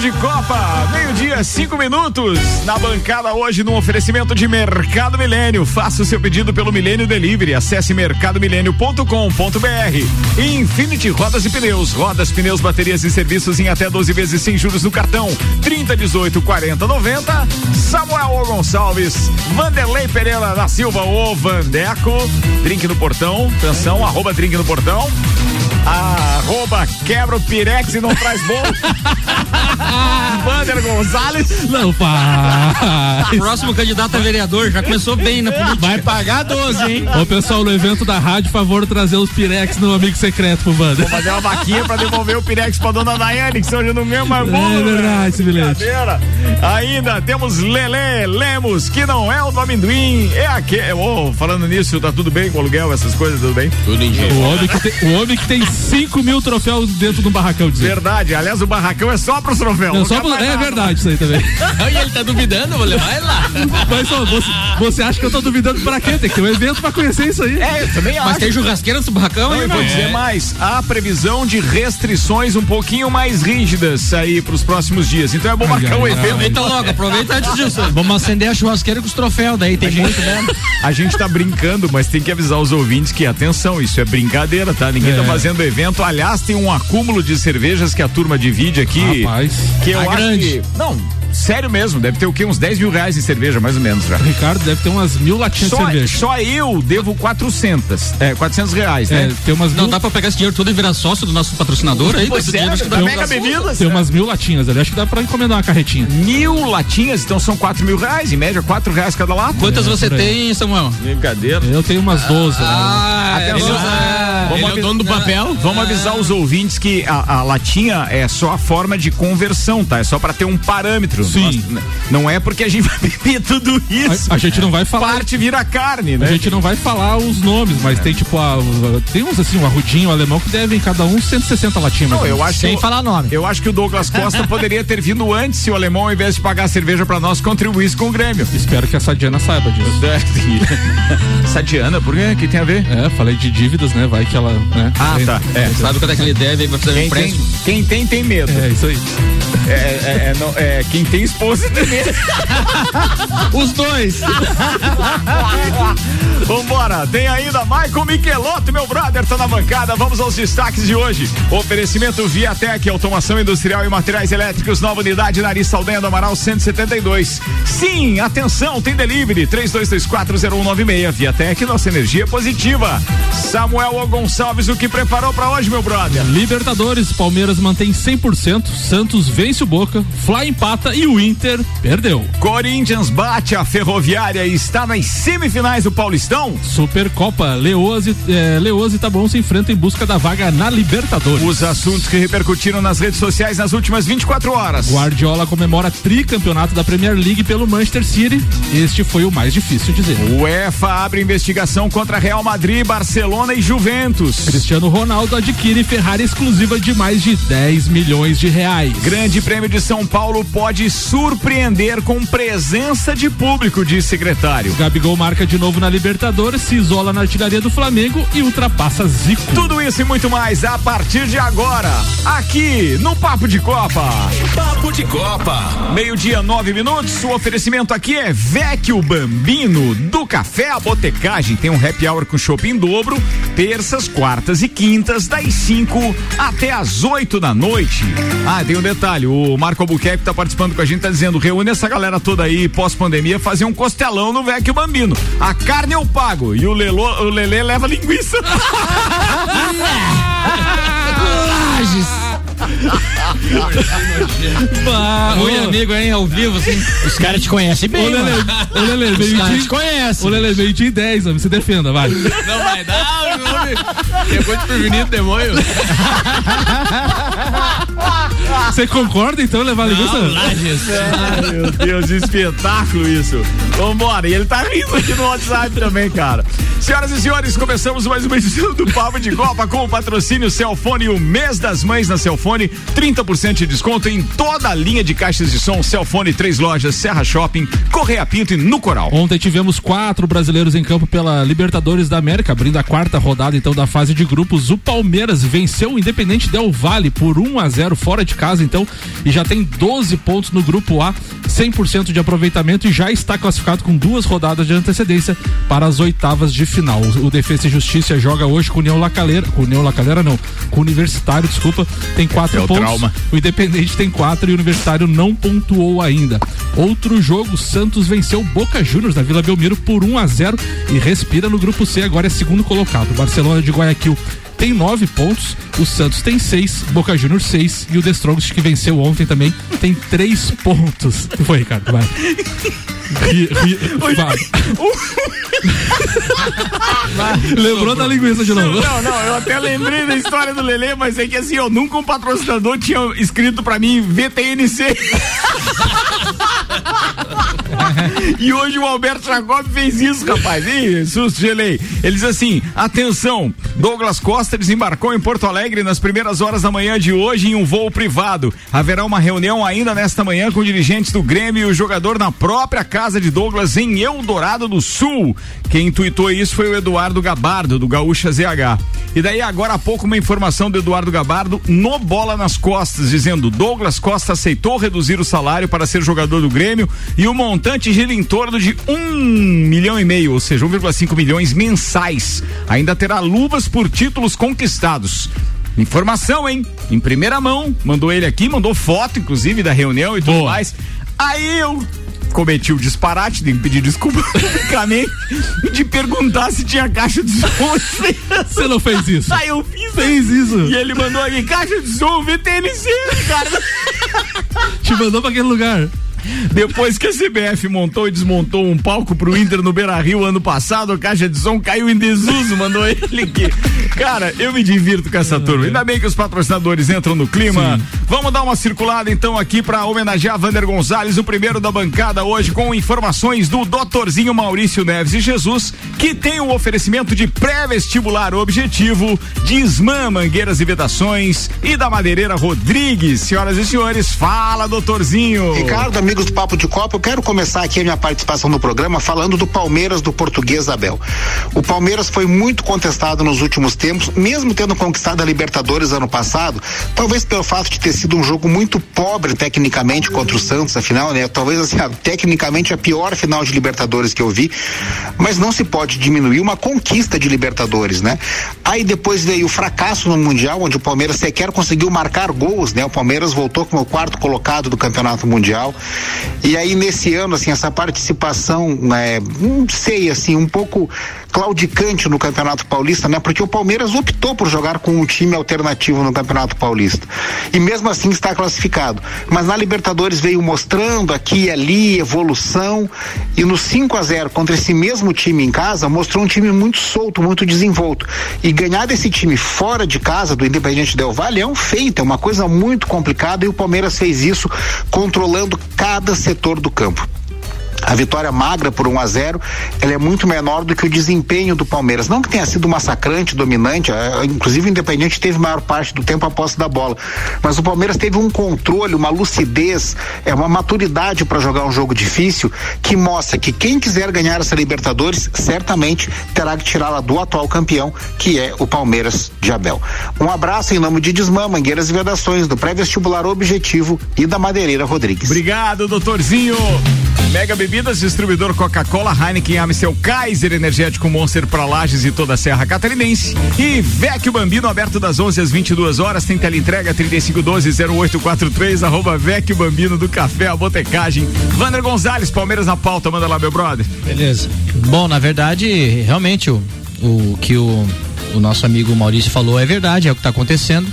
de Copa. Meio-dia, cinco minutos. Na bancada hoje, no oferecimento de Mercado Milênio. Faça o seu pedido pelo Milênio Delivery. Acesse mercadomilênio.com.br. Infinity Rodas e Pneus. Rodas, pneus, baterias e serviços em até 12 vezes sem juros no cartão. 30, 18, 40, 90. Samuel Gonçalves. Vanderlei Pereira da Silva, o Vandeco. Drink no portão. Atenção, arroba drink no portão. Arroba quebra o pirex e não traz bolo. Vander Gonzalez. Não faz. Próximo candidato a vereador, já começou bem na política. Vai pagar 12, hein? Ô pessoal, no evento da rádio, favor trazer os pirex no amigo secreto pro Vander. Vou fazer uma vaquinha pra devolver o pirex pra dona Daiane, que se hoje não ganha mais bolo. É verdade, esse bilhete. Ainda temos Lele Lemos, que não é o do amendoim, é aquele. Oh, falando nisso, tá tudo bem com o aluguel, essas coisas, tudo bem? Tudo em dia. O homem que tem, o homem que tem 5 mil troféus dentro do barracão, dizer. Verdade, aliás, o barracão é só pros troféus. Não, só pro, é verdade isso aí também. e ele tá duvidando, vou levar lá. Mas só, você, você acha que eu tô duvidando pra quê? Tem que ter um evento pra conhecer isso aí. É, eu também acho. Mas tem churrasqueira no barracão, hein, eu vou dizer mais. Há previsão de restrições um pouquinho mais rígidas aí pros próximos dias. Então é bom marcar o evento. Aproveita logo, aproveita antes disso. Vamos acender a churrasqueira com os troféus, daí tem muito mesmo. A gente tá brincando, mas tem que avisar os ouvintes que, atenção, isso é brincadeira, tá? Ninguém É. tá fazendo evento. Aliás, tem um acúmulo de cervejas que a turma divide aqui. Rapaz. Que eu Tá acho grande. que. Não, sério mesmo, deve ter o quê? Uns 10 mil reais de cerveja, mais ou menos já. Ricardo deve ter umas mil latinhas de Só, cerveja. só eu devo 400. É, 400 reais, É, né? tem umas Não mil, dá pra pegar esse dinheiro todo e virar sócio do nosso patrocinador aí? Pois é, dinheiro, acho que da dá Mega pra- Bebidas. tem umas mil latinhas ali. Acho que dá pra encomendar uma carretinha. Mil latinhas, então são 4 mil reais, em média 4 reais cada lata. Quantas É, você tem, Samuel? Brincadeira. Eu tenho umas 12. né? Ah, Atenção. Vamos ele é o dono do papel? Vamos avisar os ouvintes que a, a latinha é só a forma de conversão, tá? É só pra ter um parâmetro. Sim. Nós- não é porque a gente vai beber tudo isso. A, a gente não vai falar. Parte vira carne, A né? gente não vai falar os nomes, mas tem tipo a, tem uns assim, um arrudinho um alemão que devem cada um 160 latinhas. mais Não, eu acho Sem que, falar nome. eu acho que o Douglas Costa poderia ter vindo antes se o alemão, ao invés de pagar a cerveja pra nós, contribuísse com o Grêmio. Espero que essa Diana saiba disso. Sadiana, por quê? O que tem a ver? É, falei de dívidas, né? Vai que ela. Né? Ah, tá. É. Sabe quanto é que ele deve pra fazer um Quem tem, empréstimo? quem tem, tem medo. É, isso aí. É, é, é, não- é, quem tem esposa medo. Os dois. Vambora, tem ainda Michael Michelotto, meu brother, tá na bancada. Vamos aos destaques de hoje. Oferecimento Viatec, automação industrial e materiais elétricos, nova unidade Nariz Saldanha do Amaral 172. Sim, atenção, tem delivery 32240196. Viatec, nossa energia positiva. Samuel O. Gonçalves, o que preparou pra hoje, meu brother? Libertadores, Palmeiras mantém 100%, Santos vence o Boca, Fly empata e o Inter perdeu. Corinthians bate a Ferroviária e está nas semifinais do Paulistão. Supercopa, Leoas e, é, Leoas e Taboão se enfrentam em busca da vaga na Libertadores. Os assuntos que repercutiram nas redes sociais nas últimas 24 horas. Guardiola comemora tricampeonato da Premier League pelo Manchester City. Este foi o mais difícil dizer. UEFA abre investigação contra Real Madrid, Barcelona e Juventus. Cristiano Ronaldo adquire Ferrari exclusiva de mais de 10 milhões de reais. Grande Prêmio de São Paulo pode surpreender com presença de público, diz secretário. Gabigol marca de novo na Libertadores, se isola na artilharia do Flamengo e ultrapassa Zico. Tudo isso e muito mais a partir de agora, aqui no Papo de Copa. Papo de Copa. Meio-dia, nove minutos. O oferecimento aqui é Vecchio Bambino do Café à Botecagem. Tem um happy hour com shopping em dobro, terças, quartas e quintas, das 5 até as 8 da noite. Ah, tem um detalhe: o Marco Albuquerque que tá participando com a gente tá dizendo: reúne essa galera toda aí, pós-pandemia, fazer um costelão no Vecchio Bambino. A carne eu pago e o, Lelo, o Lelê leva linguiça. Bah, Oi, ô, amigo, hein? Ao vivo, assim. Os caras te conhecem Ô, bem, Lelê, mano. ô, Lelê, Os meio caras te conhecem. Ô, Lelê, meio dia e 10, homem, se defenda, vai. Não vai dar, o homem. Pegou de prevenido, demônio. Você concorda então levar a linguiça? Ai, meu Deus, espetáculo isso. Vambora, e ele tá rindo aqui no WhatsApp também, cara. Senhoras e senhores, começamos mais uma edição do Papo de Copa com o patrocínio Celfone e o mês das mães na Celfone. Celfone, 30% de desconto em toda a linha de caixas de som Celfone, três lojas, Serra Shopping, Correia Pinto e no Coral. Ontem tivemos quatro brasileiros em campo pela Libertadores da América, abrindo a quarta rodada então da fase de grupos. O Palmeiras venceu o Independente Del Vale por 1 a 0 fora de casa, então, e já tem 12 pontos no grupo A, 100% de aproveitamento e já está classificado com duas rodadas de antecedência para as oitavas de final. O Defesa e Justiça joga hoje com o União Lacaleira, com o União Lacaleira não, com o Universitário, desculpa, tem quatro É pontos. Trauma. O Independente tem quatro e o Universitário não pontuou ainda. Outro jogo, Santos venceu Boca Juniors na Vila Belmiro por 1 a 0 e respira no grupo C, agora é segundo colocado. Barcelona de Guayaquil tem nove pontos, o Santos tem seis, Boca Juniors seis e o The Strongest que venceu ontem também tem três pontos. Foi, Ricardo? Vai. Ri- ri- vai. Lembrou da linguiça de novo? Não, não, eu até lembrei da história do Lelê, mas é que assim, ó, nunca um patrocinador tinha escrito pra mim VTNC. E hoje o Alberto Jacob fez isso, rapaz. Ih, susto, gelei. Ele diz assim: atenção, Douglas Costa desembarcou em Porto Alegre nas primeiras horas da manhã de hoje em um voo privado. Haverá uma reunião ainda nesta manhã com dirigentes do Grêmio e o jogador na própria casa de Douglas em Eldorado do Sul. Quem intuitou isso foi o Eduardo Gabardo, do Gaúcha ZH. E daí, agora há pouco, uma informação do Eduardo Gabardo no Bola nas Costas, dizendo: Douglas Costa aceitou reduzir o salário para ser jogador do Grêmio e o montante gira em torno de um milhão e meio, ou seja, 1,5 milhões mensais. Ainda terá luvas por títulos conquistados. Informação, hein? Em primeira mão, mandou ele aqui, mandou foto, inclusive, da reunião e tudo Boa. mais. Aí eu cometi o disparate de pedir desculpa publicamente e de perguntar se tinha caixa de som. Você não fez isso? Aí eu fiz, Fez isso. E ele mandou aqui, caixa de som, VTNC, cara. Te mandou pra aquele lugar. Depois que a CBF montou e desmontou um palco pro Inter no Beira Rio ano passado, a caixa de som caiu em desuso, mandou ele aqui. Cara, eu me divirto com essa turma. Ainda bem que os patrocinadores entram no clima. Vamos dar uma circulada então aqui pra homenagear Vander Gonzalez, o primeiro da bancada hoje, com informações do doutorzinho Maurício Neves e Jesus, que tem o oferecimento de pré-vestibular objetivo, de Ismã Mangueiras e Vedações e da Madeireira Rodrigues. Senhoras e senhores, fala, doutorzinho. Ricardo, amigos do Papo de Copa, eu quero começar aqui a minha participação no programa falando do Palmeiras do português Abel. O Palmeiras foi muito contestado nos últimos tempos, mesmo tendo conquistado a Libertadores ano passado, talvez pelo fato de ter sido um jogo muito pobre tecnicamente contra o Santos, afinal, né? Talvez assim, tecnicamente a pior final de Libertadores que eu vi, mas não se pode diminuir uma conquista de Libertadores, né? Aí depois veio o fracasso no Mundial, onde o Palmeiras sequer conseguiu marcar gols, né? O Palmeiras voltou como o quarto colocado do Campeonato Mundial. E aí nesse ano, assim, essa participação, né, não sei, assim, um pouco claudicante no Campeonato Paulista, né? Porque o Palmeiras optou por jogar com um time alternativo no Campeonato Paulista. E mesmo assim está classificado. Mas na Libertadores veio mostrando aqui e ali evolução e no 5 a 0 contra esse mesmo time em casa mostrou um time muito solto, muito desenvolto. E ganhar desse time fora de casa do Independente Del Valle é um feito, é uma coisa muito complicada e o Palmeiras fez isso controlando cada setor do campo. A vitória magra por 1 a 0 ela é muito menor do que o desempenho do Palmeiras. Não que tenha sido massacrante, dominante, eh, inclusive o Independente teve maior parte do tempo a posse da bola. Mas o Palmeiras teve um controle, uma lucidez, é uma maturidade para jogar um jogo difícil que mostra que quem quiser ganhar essa Libertadores certamente terá que tirá-la do atual campeão, que é o Palmeiras de Abel. Um abraço em nome de Desmã, Mangueiras e Vedações, do pré-vestibular Objetivo e da Madeireira Rodrigues. Obrigado, doutorzinho. Mega Bebidas, distribuidor Coca-Cola, Heineken, Amstel, Kaiser, Energético Monster para Lages e toda a Serra Catarinense. E Vecchio Bambino, aberto das 11 às 22 horas, tem teleentrega 3512-0843, arroba Vecchio Bambino do Café, a Botecagem. Vander Gonzalez, Palmeiras na pauta, manda lá, meu brother. Beleza. Bom, na verdade, realmente, o, o que o, o nosso amigo Maurício falou é verdade, é o que está acontecendo.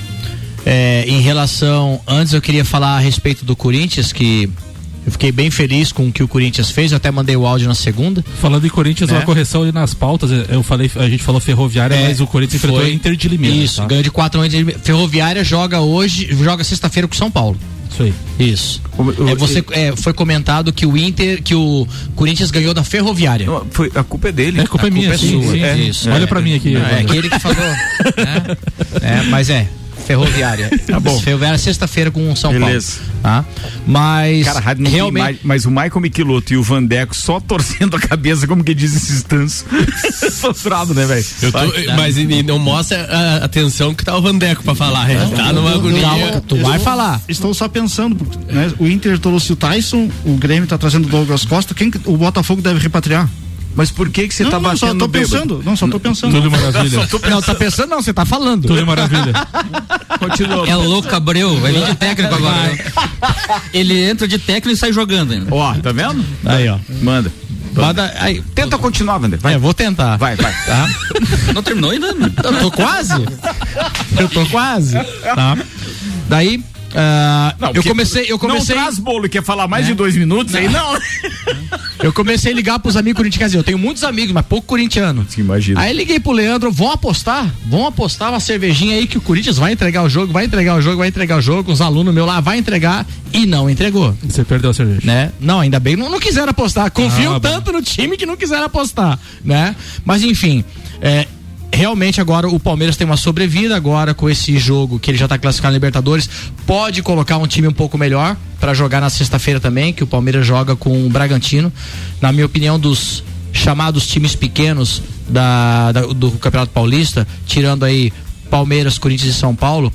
É, em relação. Antes eu queria falar a respeito do Corinthians, que eu fiquei bem feliz com o que o Corinthians fez, eu até mandei o áudio na segunda. Falando em Corinthians, É. uma correção ali nas pautas, eu falei, a gente falou ferroviária, É, mas o Corinthians enfrentou foi- a Inter de Limeira. Isso, tá? ganhou de 4 a 1 de Ferroviária joga hoje, joga sexta-feira com o São Paulo. Isso aí. Isso. O- o- É, você, é, foi comentado que o Inter, que o Corinthians ganhou da Ferroviária. Foi, a culpa é dele. É, a culpa é minha, culpa é sim, sua, sim, é, sim. isso. Olha É. pra mim aqui. Não, é aquele que falou. né? É, mas é. Ferroviária. Tá bom. Ferroviária sexta-feira com o São Beleza. Paulo. Tá? Mas Cara, a rádio não realmente tem mais, mas o Michael Michelotto e o Vandeco só torcendo a cabeça, como que diz esses tansos. Sotrado, né, velho? Mas e- e não mostra a atenção que tá o Vandeco pra falar. Ele tá numa agonia. Calma, tu vai falar. Estou só pensando, né? O Inter trouxe o Tyson, o Grêmio tá trazendo o Douglas Costa, quem que- o Botafogo deve repatriar? Mas por que que você não, tá não, só batendo tô no bêbado? pensando, não, só tô pensando. Tudo maravilha. Não, tá pensando não, você tá falando. Tudo maravilha. Continua. É o louco Abreu, vai vir de técnico agora. Ele entra de técnico e sai jogando ainda. Ó, tá vendo? Aí, ó. Manda. Manda, aí, Tenta continuar, Vander. Vai. É, vou tentar. Vai, vai. Tá? Não terminou ainda? Eu tô quase. Eu tô quase. Tá? Daí, ah, Não, eu comecei, eu comecei, Não traz bolo, quer falar mais de dois minutos aí? Não. eu comecei a ligar pros amigos corintianos. Eu tenho muitos amigos, mas pouco corintiano. Sim, imagina. Aí liguei pro Leandro, vão apostar? Vão apostar uma cervejinha aí que o Corinthians vai entregar o jogo, vai entregar o jogo, vai entregar o jogo, os alunos meus lá vai entregar e não entregou. Você perdeu a cerveja. né? Não, ainda bem, não, não quiseram apostar. Confiam Ah, tanto no time que não quiseram apostar, né? Mas enfim, é, realmente agora o Palmeiras tem uma sobrevida agora com esse jogo que ele já tá classificado na Libertadores, pode colocar um time um pouco melhor para jogar na sexta-feira também, que o Palmeiras joga com o Bragantino. Na minha opinião, dos chamados times pequenos da, da- do Campeonato Paulista, tirando aí Palmeiras, Corinthians e São Paulo,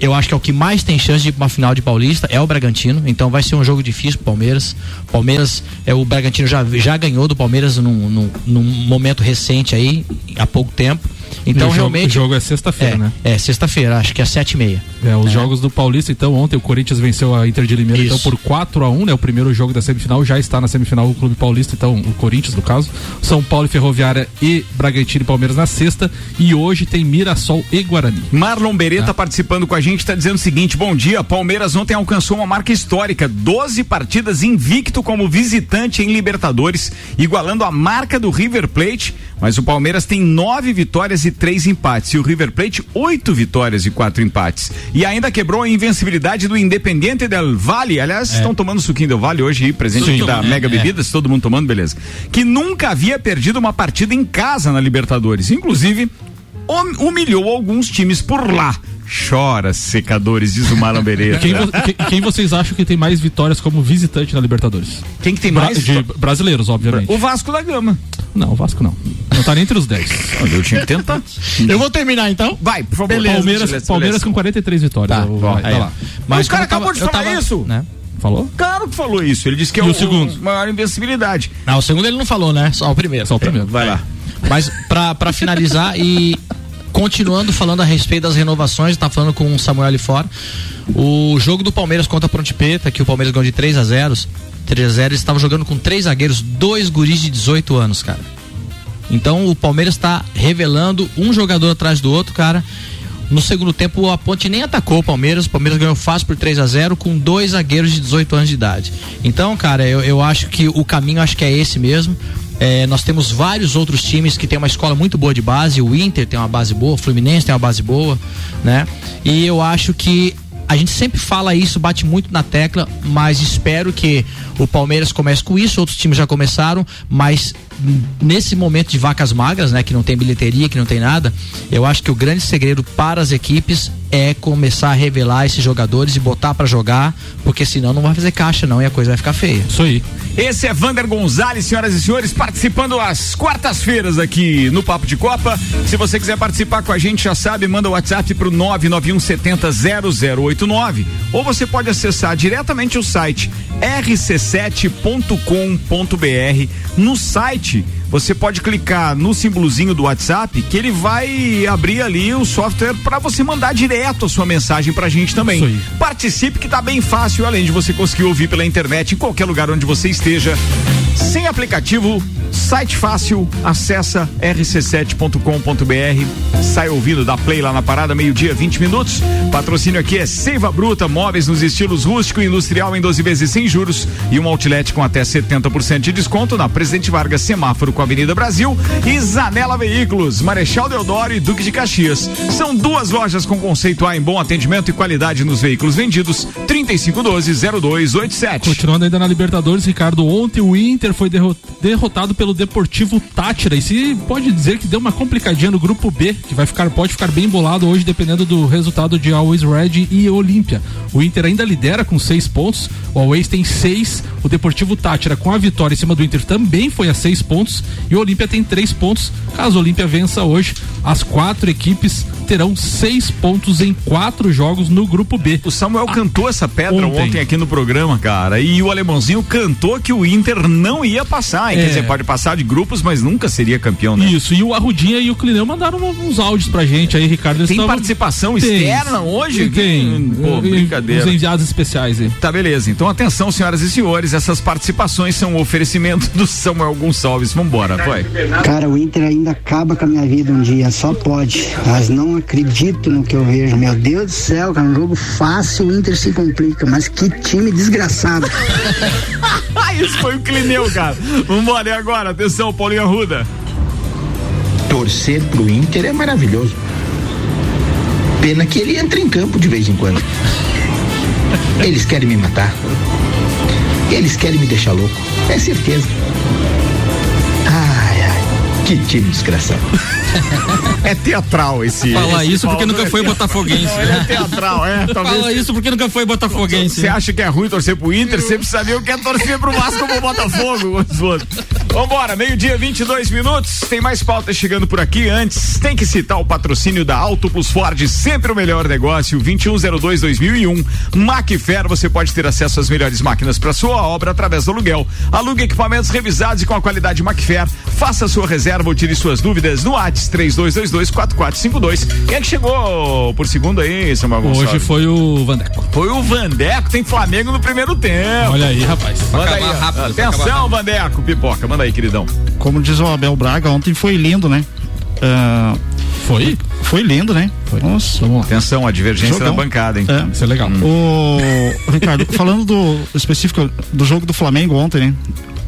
eu acho que é o que mais tem chance de uma final de Paulista, é o Bragantino. Então vai ser um jogo difícil pro Palmeiras. Palmeiras, é, o Bragantino já, já ganhou do Palmeiras num, num, num momento recente aí, há pouco tempo. Então o jogo- realmente. O jogo é sexta-feira, é, né? é sexta-feira, acho que é sete e meia. É, os jogos do Paulista, então, ontem o Corinthians venceu a Inter de Limeira, Isso. então, por 4 a 1 né? O primeiro jogo da semifinal já está na semifinal o Clube Paulista, então, o Corinthians, no caso. São Paulo e Ferroviária e Bragantino e Palmeiras na sexta. E hoje tem Mirassol e Guarani. Marlon. Beretta participando com a gente, está dizendo o seguinte: bom dia. Palmeiras ontem alcançou uma marca histórica: 12 partidas invicto como visitante em Libertadores, igualando a marca do River Plate. Mas o Palmeiras tem nove vitórias e três empates. E o River Plate, oito vitórias e quatro empates. E ainda quebrou a invencibilidade do Independiente del Valle. Aliás, estão tomando suquinho del Valle hoje presente aqui da É, Mega é. Bebidas, todo mundo tomando, beleza. Que nunca havia perdido uma partida em casa na Libertadores. Inclusive, hum- humilhou alguns times por lá. Chora, secadores, diz o Marlon Beretta. Quem, vo- que- quem vocês acham que tem mais vitórias como visitante na Libertadores? Quem que tem Bra- mais? de brasileiros, obviamente. O Vasco da Gama. Não, o Vasco não. Não tá nem entre os 10. Eu tinha que tentar. Eu vou terminar então. Vai, por favor. Palmeiras, Beleza, Palmeiras beleza. com 43 vitórias. Tá, vai, tá lá. Mas o cara acabou de eu falar isso. Né? Falou? Claro que falou isso. Ele disse que é E o, o segundo? maior invencibilidade. Não, o segundo ele não falou, né? Só o primeiro. Só o primeiro. Vai lá. Mas pra, pra finalizar e continuando falando a respeito das renovações, tá falando com o Samuel ali fora. O jogo do Palmeiras contra a Ponte Preta, que o Palmeiras ganhou de 3 a 0 3 a 0 eles estavam jogando com três zagueiros, dois guris de 18 anos, cara. Então o Palmeiras está revelando um jogador atrás do outro, cara. No segundo tempo, a Ponte nem atacou o Palmeiras. O Palmeiras ganhou fácil por 3 a 0 com dois zagueiros de 18 anos de idade. Então, cara, eu, eu acho que o caminho acho que é esse mesmo. É, nós temos vários outros times que têm uma escola muito boa de base. O Inter tem uma base boa, o Fluminense tem uma base boa, né? E eu acho que a gente sempre fala isso, bate muito na tecla, mas espero que o Palmeiras comece com isso, outros times já começaram, mas nesse momento de vacas magras, né, que não tem bilheteria, que não tem nada, eu acho que o grande segredo para as equipes é começar a revelar esses jogadores e botar para jogar, porque senão não vai fazer caixa não e a coisa vai ficar feia. Isso aí. Esse é Vander Gonzalez, senhoras e senhores, participando às quartas-feiras aqui no Papo de Copa. Se você quiser participar com a gente, já sabe, manda o WhatsApp pro 991 70 0089 ou você pode acessar diretamente o site rc7.com.br. No site, limite você pode clicar no símbolozinho do WhatsApp que ele vai abrir ali o software para você mandar direto a sua mensagem pra gente também. Participe que tá bem fácil, além de você conseguir ouvir pela internet em qualquer lugar onde você esteja. Sem aplicativo, site fácil, acessa rc7.com.br, sai ouvindo, dá play lá na parada, meio-dia, 20 minutos. Patrocínio aqui é Seiva Bruta, móveis nos estilos rústico e industrial em 12 vezes sem juros e um outlet com até 70% de desconto na Presidente Vargas, semáforo com a Avenida Brasil e Zanela Veículos, Marechal Deodoro e Duque de Caxias. São duas lojas com conceito A em bom atendimento e qualidade nos veículos vendidos. 3512-0287. Continuando ainda na Libertadores, Ricardo, ontem o Inter foi derro- derrotado pelo Deportivo Tátira e se pode dizer que deu uma complicadinha no grupo B, que vai ficar, pode ficar bem embolado hoje dependendo do resultado de Always Red e Olímpia. O Inter ainda lidera com seis pontos, o Always tem seis, o Deportivo Tátira com a vitória em cima do Inter também foi a seis pontos e o Olímpia tem três pontos. Caso o Olímpia vença hoje, as quatro equipes terão seis pontos em quatro jogos no grupo B. O Samuel cantou essa pedra ontem. ontem. aqui no programa, cara. E o alemãozinho cantou que o Inter não ia passar. É. Quer dizer, pode passar de grupos, mas nunca seria campeão, né? Isso, e o Arrudinha e o Clineu mandaram uns áudios pra gente aí, Ricardo. eles Tem tavam- participação Tem. externa hoje? Tem. Pô, E- brincadeira. Os enviados especiais aí. Tá, beleza. Então, atenção, senhoras e senhores, essas participações são um oferecimento do Samuel Gonçalves. Vambora, vai. Cara, o Inter ainda acaba com a minha vida um dia, só pode. Mas não acredito no que eu vejo. Meu Deus do céu, cara, um jogo fácil, o Inter se complica. Mas que time desgraçado. Ah, isso foi o Clineu, cara. Vambora, e agora? Atenção, Paulinho Arruda. Torcer pro Inter é maravilhoso. Pena que ele entra em campo de vez em quando. Eles querem me matar. Eles querem me deixar louco. É certeza. Ai, ai. Que time desgraçado. É teatral esse. Fala esse isso porque nunca foi botafoguense. É teatral, é. Talvez. Fala isso porque nunca foi botafoguense. Você acha que é ruim torcer pro Inter? Você precisa saber o que é torcer pro Vasco ou pro Botafogo. Vambora, meio-dia, 22 minutos. Tem mais pauta chegando por aqui. Antes, tem que citar o patrocínio da Auto Plus Ford, sempre o melhor negócio, 2102-2001. Macfer, você pode ter acesso às melhores máquinas para sua obra através do aluguel. Alugue equipamentos revisados e com a qualidade Macfer. Faça sua reserva ou tire suas dúvidas no ATS 3222-4452. Quem é que chegou por segundo aí, Samuel Gonçalves? Hoje foi o Vandeco. Foi o Vandeco, tem Flamengo no primeiro tempo. Olha aí, rapaz. Manda aí, rápido, atenção, Vandeco, pipoca, manda aí, queridão. Como diz o Abel Braga, ontem foi lindo, né? Ah, Foi? foi lindo, né? Nossa. Vamos lá. Atenção, a divergência Jogão. da bancada, hein? É. Isso é legal. O Ricardo, falando do específico do jogo do Flamengo ontem, né?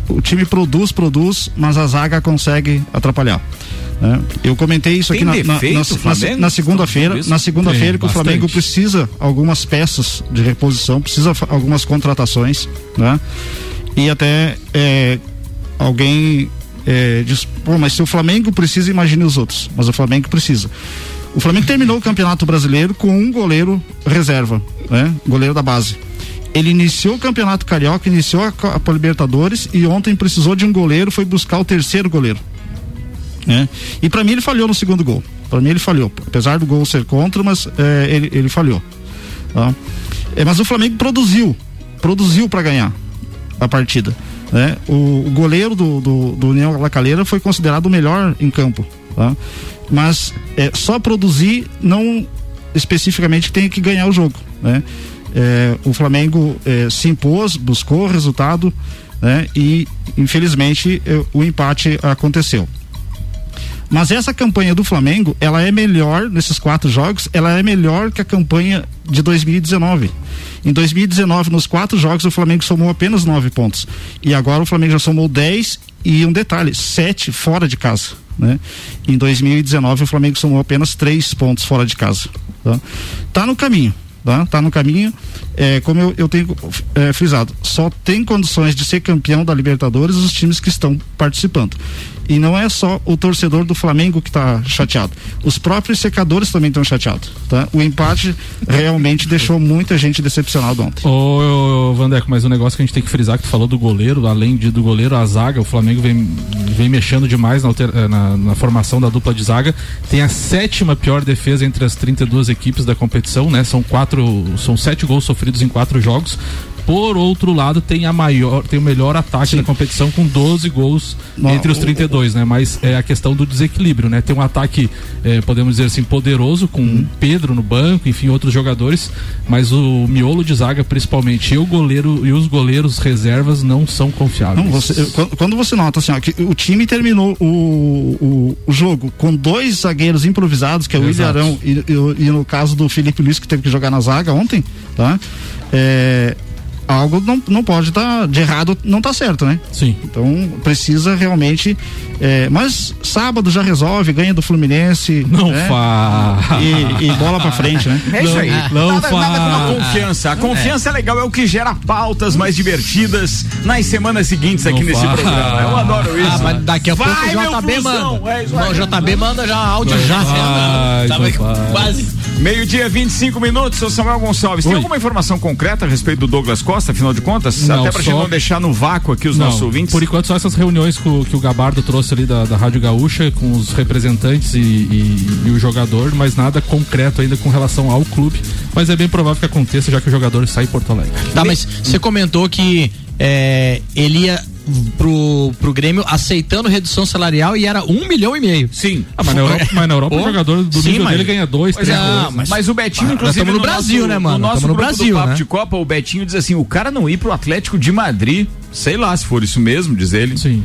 O time produz, produz, mas a zaga consegue atrapalhar. Né? Eu comentei isso Tem aqui na, na- na- segunda-feira. Isso? Na segunda-feira que o Flamengo precisa algumas peças de reposição, precisa algumas contratações, né? E até é, alguém é, diz, pô, mas se o Flamengo precisa, imagine os outros. Mas o Flamengo precisa. O Flamengo terminou o Campeonato Brasileiro com um goleiro reserva, né? Goleiro da base. Ele iniciou o Campeonato Carioca, iniciou a Copa Libertadores e ontem precisou de um goleiro, foi buscar o terceiro goleiro. Né? E para mim ele falhou no segundo gol. Para mim ele falhou, apesar do gol ser contra, mas é, ele, ele falhou. tá? É, mas o Flamengo produziu, produziu para ganhar a partida. Né? O, o goleiro do, do, do União Lacaleira foi considerado o melhor em campo. Tá? Mas é, só produzir não especificamente tem que ganhar o jogo. Né? É, o Flamengo é, se impôs, buscou o resultado né? e infelizmente é, o empate aconteceu. Mas essa campanha do Flamengo, ela é melhor nesses quatro jogos, ela é melhor que a campanha de 2019. Em 2019, nos quatro jogos, o Flamengo somou apenas nove pontos. E agora o Flamengo já somou 10 e um detalhe, sete fora de casa. Né? Em 2019, o Flamengo somou apenas três pontos fora de casa. Tá, tá no caminho. Tá? tá no caminho. É, como eu, eu tenho é, frisado, só tem condições de ser campeão da Libertadores os times que estão participando. E não é só o torcedor do Flamengo que está chateado. Os próprios secadores também estão chateados. Tá? O empate realmente deixou muita gente decepcionada ontem. Ô, ô, Vandeco, mas o negócio que a gente tem que frisar que tu falou do goleiro, além de, do goleiro, a zaga, o Flamengo vem, vem mexendo demais na, alter- eh, na- na formação da dupla de zaga. Tem a sétima pior defesa entre as 32 equipes da competição, né? São quatro, são sete gols sofridos em quatro jogos. Por outro lado, tem a maior, tem o melhor ataque da competição com 12 gols Não, entre os o- 32, né? Mas é a questão do desequilíbrio, né? Tem um ataque, eh, podemos dizer assim, poderoso com Uhum. Pedro no banco, enfim, outros jogadores, mas o miolo de zaga principalmente e o goleiro e os goleiros reservas não são confiáveis. Não, você- quando você nota assim, ó, que o time terminou o, o, o jogo com dois zagueiros improvisados, que é o Exato. Ilharão e, e- e no caso do Felipe Luiz, que teve que jogar na zaga ontem, tá? É, algo não, não pode estar de errado, não tá certo, né? Sim. Então precisa realmente. é, mas sábado já resolve, ganha do Fluminense. Não né? fa. E, e bola pra frente, né? É isso aí. Não nada, fa- nada confiança. A confiança é. legal, é o que gera pautas mais divertidas nas semanas seguintes aqui Não nesse fa- programa. Eu adoro isso. Ah, mas daqui a Vai, pouco o JB manda. é Não, o JB manda já áudio já. Vai, Tava vai. quase. Meio-dia, 25 minutos, seu Samuel Gonçalves. Tem Oi. alguma informação concreta a respeito do Douglas Costa, afinal de contas? Não, Até pra só- gente não deixar no vácuo aqui os Não, nossos ouvintes. Por enquanto, só essas reuniões que o, que o Gabardo trouxe ali da, da Rádio Gaúcha com os representantes e, e- e o jogador, mas nada concreto ainda com relação ao clube. Mas é bem provável que aconteça, já que o jogador sai em Porto Alegre. Tá, mas você comentou que é, ele ia pro, pro Grêmio aceitando redução salarial e era um milhão e meio. Sim. Ah, mas na Europa, mas na Europa o jogador do sim, nível mas- dele ganha dois, Pois três é, gols. mas, mas o Betinho, Ah, inclusive, tamo no Brasil, nosso, né, mano? No nosso no Brasil, do Papo né? de Copa, o Betinho diz assim, o cara não ir pro Atlético de Madrid, sei lá se for isso mesmo, diz ele. Sim.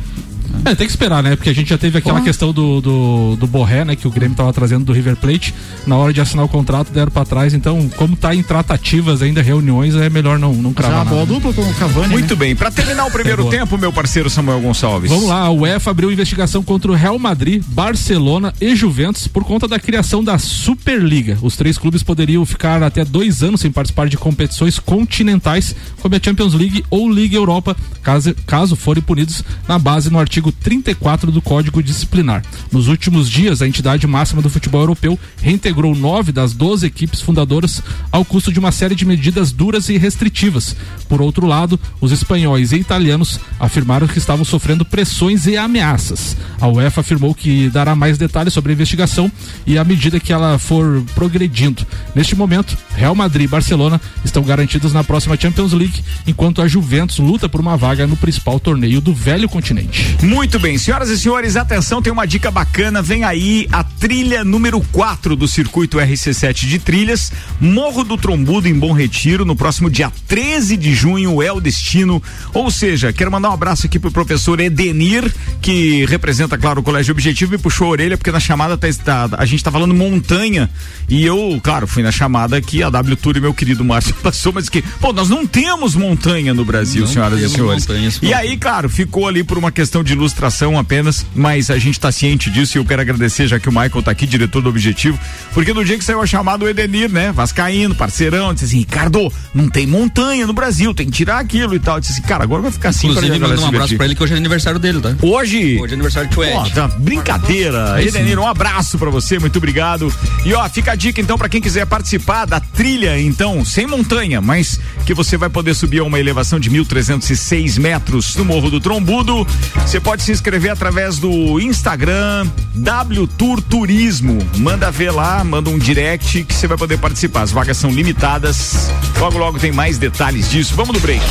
É, tem que esperar, né? Porque a gente já teve aquela questão do, do, do Borré, né? Que o Grêmio tava trazendo do River Plate. Na hora de assinar o contrato, deram pra trás. Então, como tá em tratativas ainda, reuniões, é melhor não, não Já cravar a bola nada. dupla com o Cavani. Muito né? bem, pra terminar o primeiro É tempo, meu parceiro Samuel Gonçalves. Vamos lá, a UEFA abriu investigação contra o Real Madrid, Barcelona e Juventus por conta da criação da Superliga. Os três clubes poderiam ficar até dois anos sem participar de competições continentais, como a Champions League ou Liga Europa, caso, caso forem punidos na base no artigo 34 do Código Disciplinar. Nos últimos dias, a entidade máxima do futebol europeu reintegrou nove das 12 equipes fundadoras ao custo de uma série de medidas duras e restritivas. Por outro lado, os espanhóis e italianos afirmaram que estavam sofrendo pressões e ameaças. A UEFA afirmou que dará mais detalhes sobre a investigação e à medida que ela for progredindo. Neste momento, Real Madrid e Barcelona estão garantidos na próxima Champions League, enquanto a Juventus luta por uma vaga no principal torneio do velho continente. Muito bem, senhoras e senhores, atenção, tem uma dica bacana. Vem aí a trilha número 4 do circuito RC7 de trilhas, Morro do Trombudo em Bom Retiro, no próximo dia 13 de junho é o destino. Ou seja, quero mandar um abraço aqui pro professor Edenir, que representa, claro, o Colégio Objetivo e puxou a orelha, porque na chamada tá, a gente tá falando montanha. E eu, claro, fui na chamada que a W Tour e meu querido Márcio passou, mas que, pô, nós não temos montanha no Brasil, Não senhoras e senhores. montanhas, E aí, claro, ficou ali por uma questão de ilustração apenas, mas a gente tá ciente disso e eu quero agradecer, já que o Michael tá aqui, diretor do Objetivo, porque no dia que saiu a chamada, o Edenir, né, Vascaíno, parceirão, disse assim, Ricardo, não tem montanha no Brasil, tem que tirar aquilo e tal. Eu disse assim, cara, agora vai ficar assim Inclusive, pra manda um abraço pra ele que hoje é aniversário dele, tá? Hoje. Hoje é aniversário Pô, Ed. tá brincadeira. Aí Edenir, um abraço pra você, muito obrigado. E ó, fica a dica então pra quem quiser participar da trilha, então, sem montanha, mas que você vai poder subir a uma elevação de 1.306 metros no Morro do Trombudo. Você pode se inscrever através do Instagram W Tour Turismo. Manda ver lá, manda um direct que você vai poder participar. As vagas são limitadas. Logo, logo tem mais detalhes disso. Vamos no break.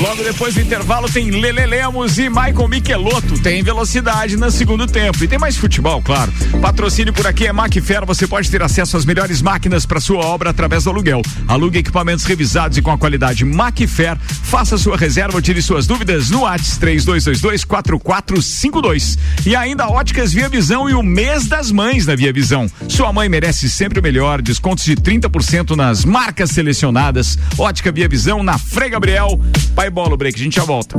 Logo depois do intervalo tem Lele Lemos e Michael Michelotto. Tem velocidade no segundo tempo. E tem mais futebol, claro. Patrocínio por aqui é Macfer. Você pode ter acesso às melhores máquinas para sua obra através do aluguel. Alugue equipamentos revisados e com a qualidade Macfer. Faça sua reserva tire suas dúvidas no ATS 32224452. E ainda Óticas Via Visão e o mês das mães da Via Visão. Sua mãe merece sempre o melhor. Descontos de 30% nas marcas selecionadas. Ótica Via Visão na Frei Gabriel. Pai Bola, o break. A gente já volta.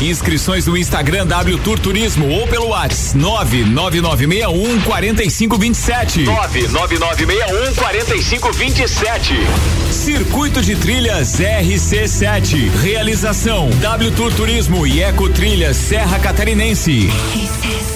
Inscrições no Instagram W Tour Turismo ou pelo WhatsApp 99961 4527. 99961 sete Circuito de Trilhas RC7. Realização W Tour Turismo e Eco Trilhas Serra Catarinense. RC7.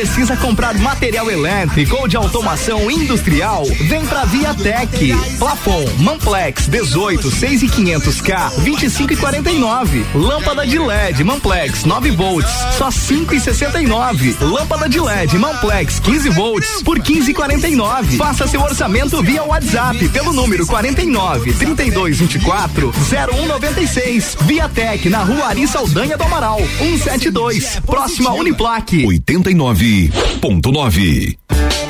Precisa comprar material elétrico ou de automação industrial? Vem pra ViaTech. Plafon, Manplex 18, 6 e 500 K, 25 e 49. Lâmpada de LED, Manplex 9 volts, só 5 e 69. Lâmpada de LED, Manplex 15 volts por 15 e 49. Faça seu orçamento via WhatsApp pelo número 49 32 24 0196. Viatec na Rua Ari Saldanha do Amaral, 172, próxima Uniplaque. 89 107.9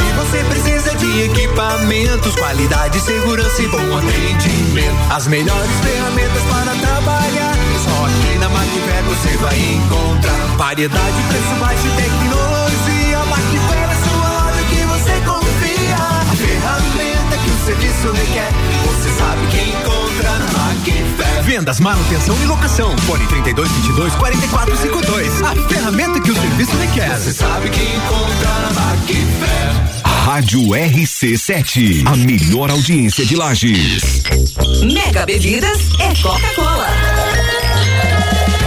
você precisa de equipamentos, qualidade, segurança e bom atendimento. As melhores ferramentas para trabalhar. Só aqui na Macfer você vai encontrar variedade, preço baixo e tecnologia. Macfer é sua loja que você confia. A ferramenta que o serviço requer, você sabe que encontra na Macfer. Vendas, manutenção e locação. Fone 32 22 44 52. A ferramenta que o serviço requer. Você sabe que encontra na Macfer. Rádio RC7, a melhor audiência de Lages. Mega Bebidas é Coca-Cola.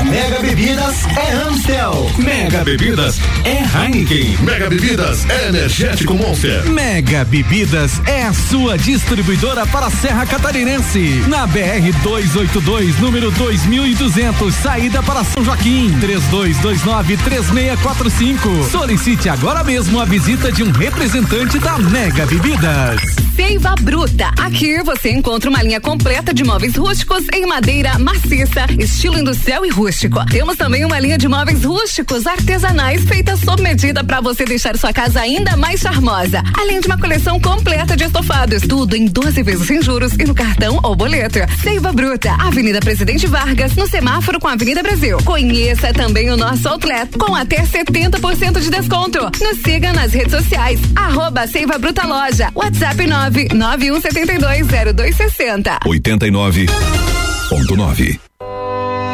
Mega Bebidas é Amstel. Mega Bebidas é Heineken. Mega Bebidas é Energético Monster. Mega Bebidas é a sua distribuidora para a Serra Catarinense. Na BR 282, número 2200, saída para São Joaquim. 3229-3645. Solicite agora mesmo a visita de um representante da Mega Bebidas. Seiva Bruta. Aqui você encontra uma linha completa de móveis rústicos em madeira maciça, estilo industrial e rústico. Temos também uma linha de móveis rústicos artesanais feitas sob medida para você deixar sua casa ainda mais charmosa. Além de uma coleção completa de estofados, tudo em 12 vezes sem juros e no cartão ou boleto. Seiva Bruta, Avenida Presidente Vargas, no semáforo com a Avenida Brasil. Conheça também o nosso outlet com até 70% de desconto. Nos siga nas redes sociais, arroba Seiva Bruta Loja, WhatsApp 991720260. 89.9.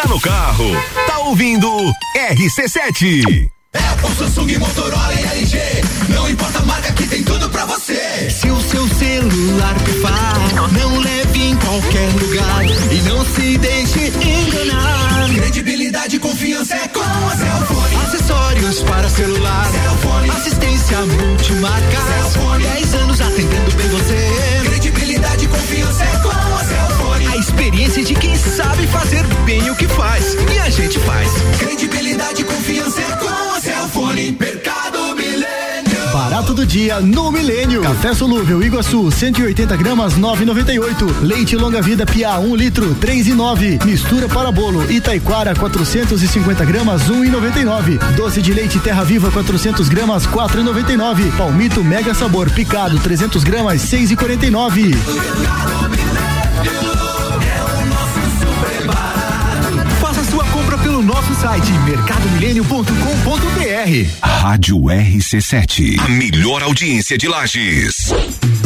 Tá no carro, tá ouvindo RC7. Apple, Samsung, Motorola e LG. Não importa a marca que tem tudo pra você. Se o seu celular pifar, não leve em qualquer lugar e não se deixe enganar. Credibilidade e confiança é com a Cellfone. Acessórios para celular, Cellfone. assistência multimarca. Cellfone. 10 anos atendendo bem você. Dia no Milênio. Café solúvel Iguaçu, 180 gramas, 9,98. Leite longa vida Pia, 1 litro, 3,9. Mistura para bolo Itaiquara, 450 gramas, 1,99. Doce de leite Terra Viva, 400 gramas, 4,99. Palmito Mega Sabor picado, 300 gramas, 6,49. Site mercadomilênio.com.br. Rádio RC7. A melhor audiência de Lages.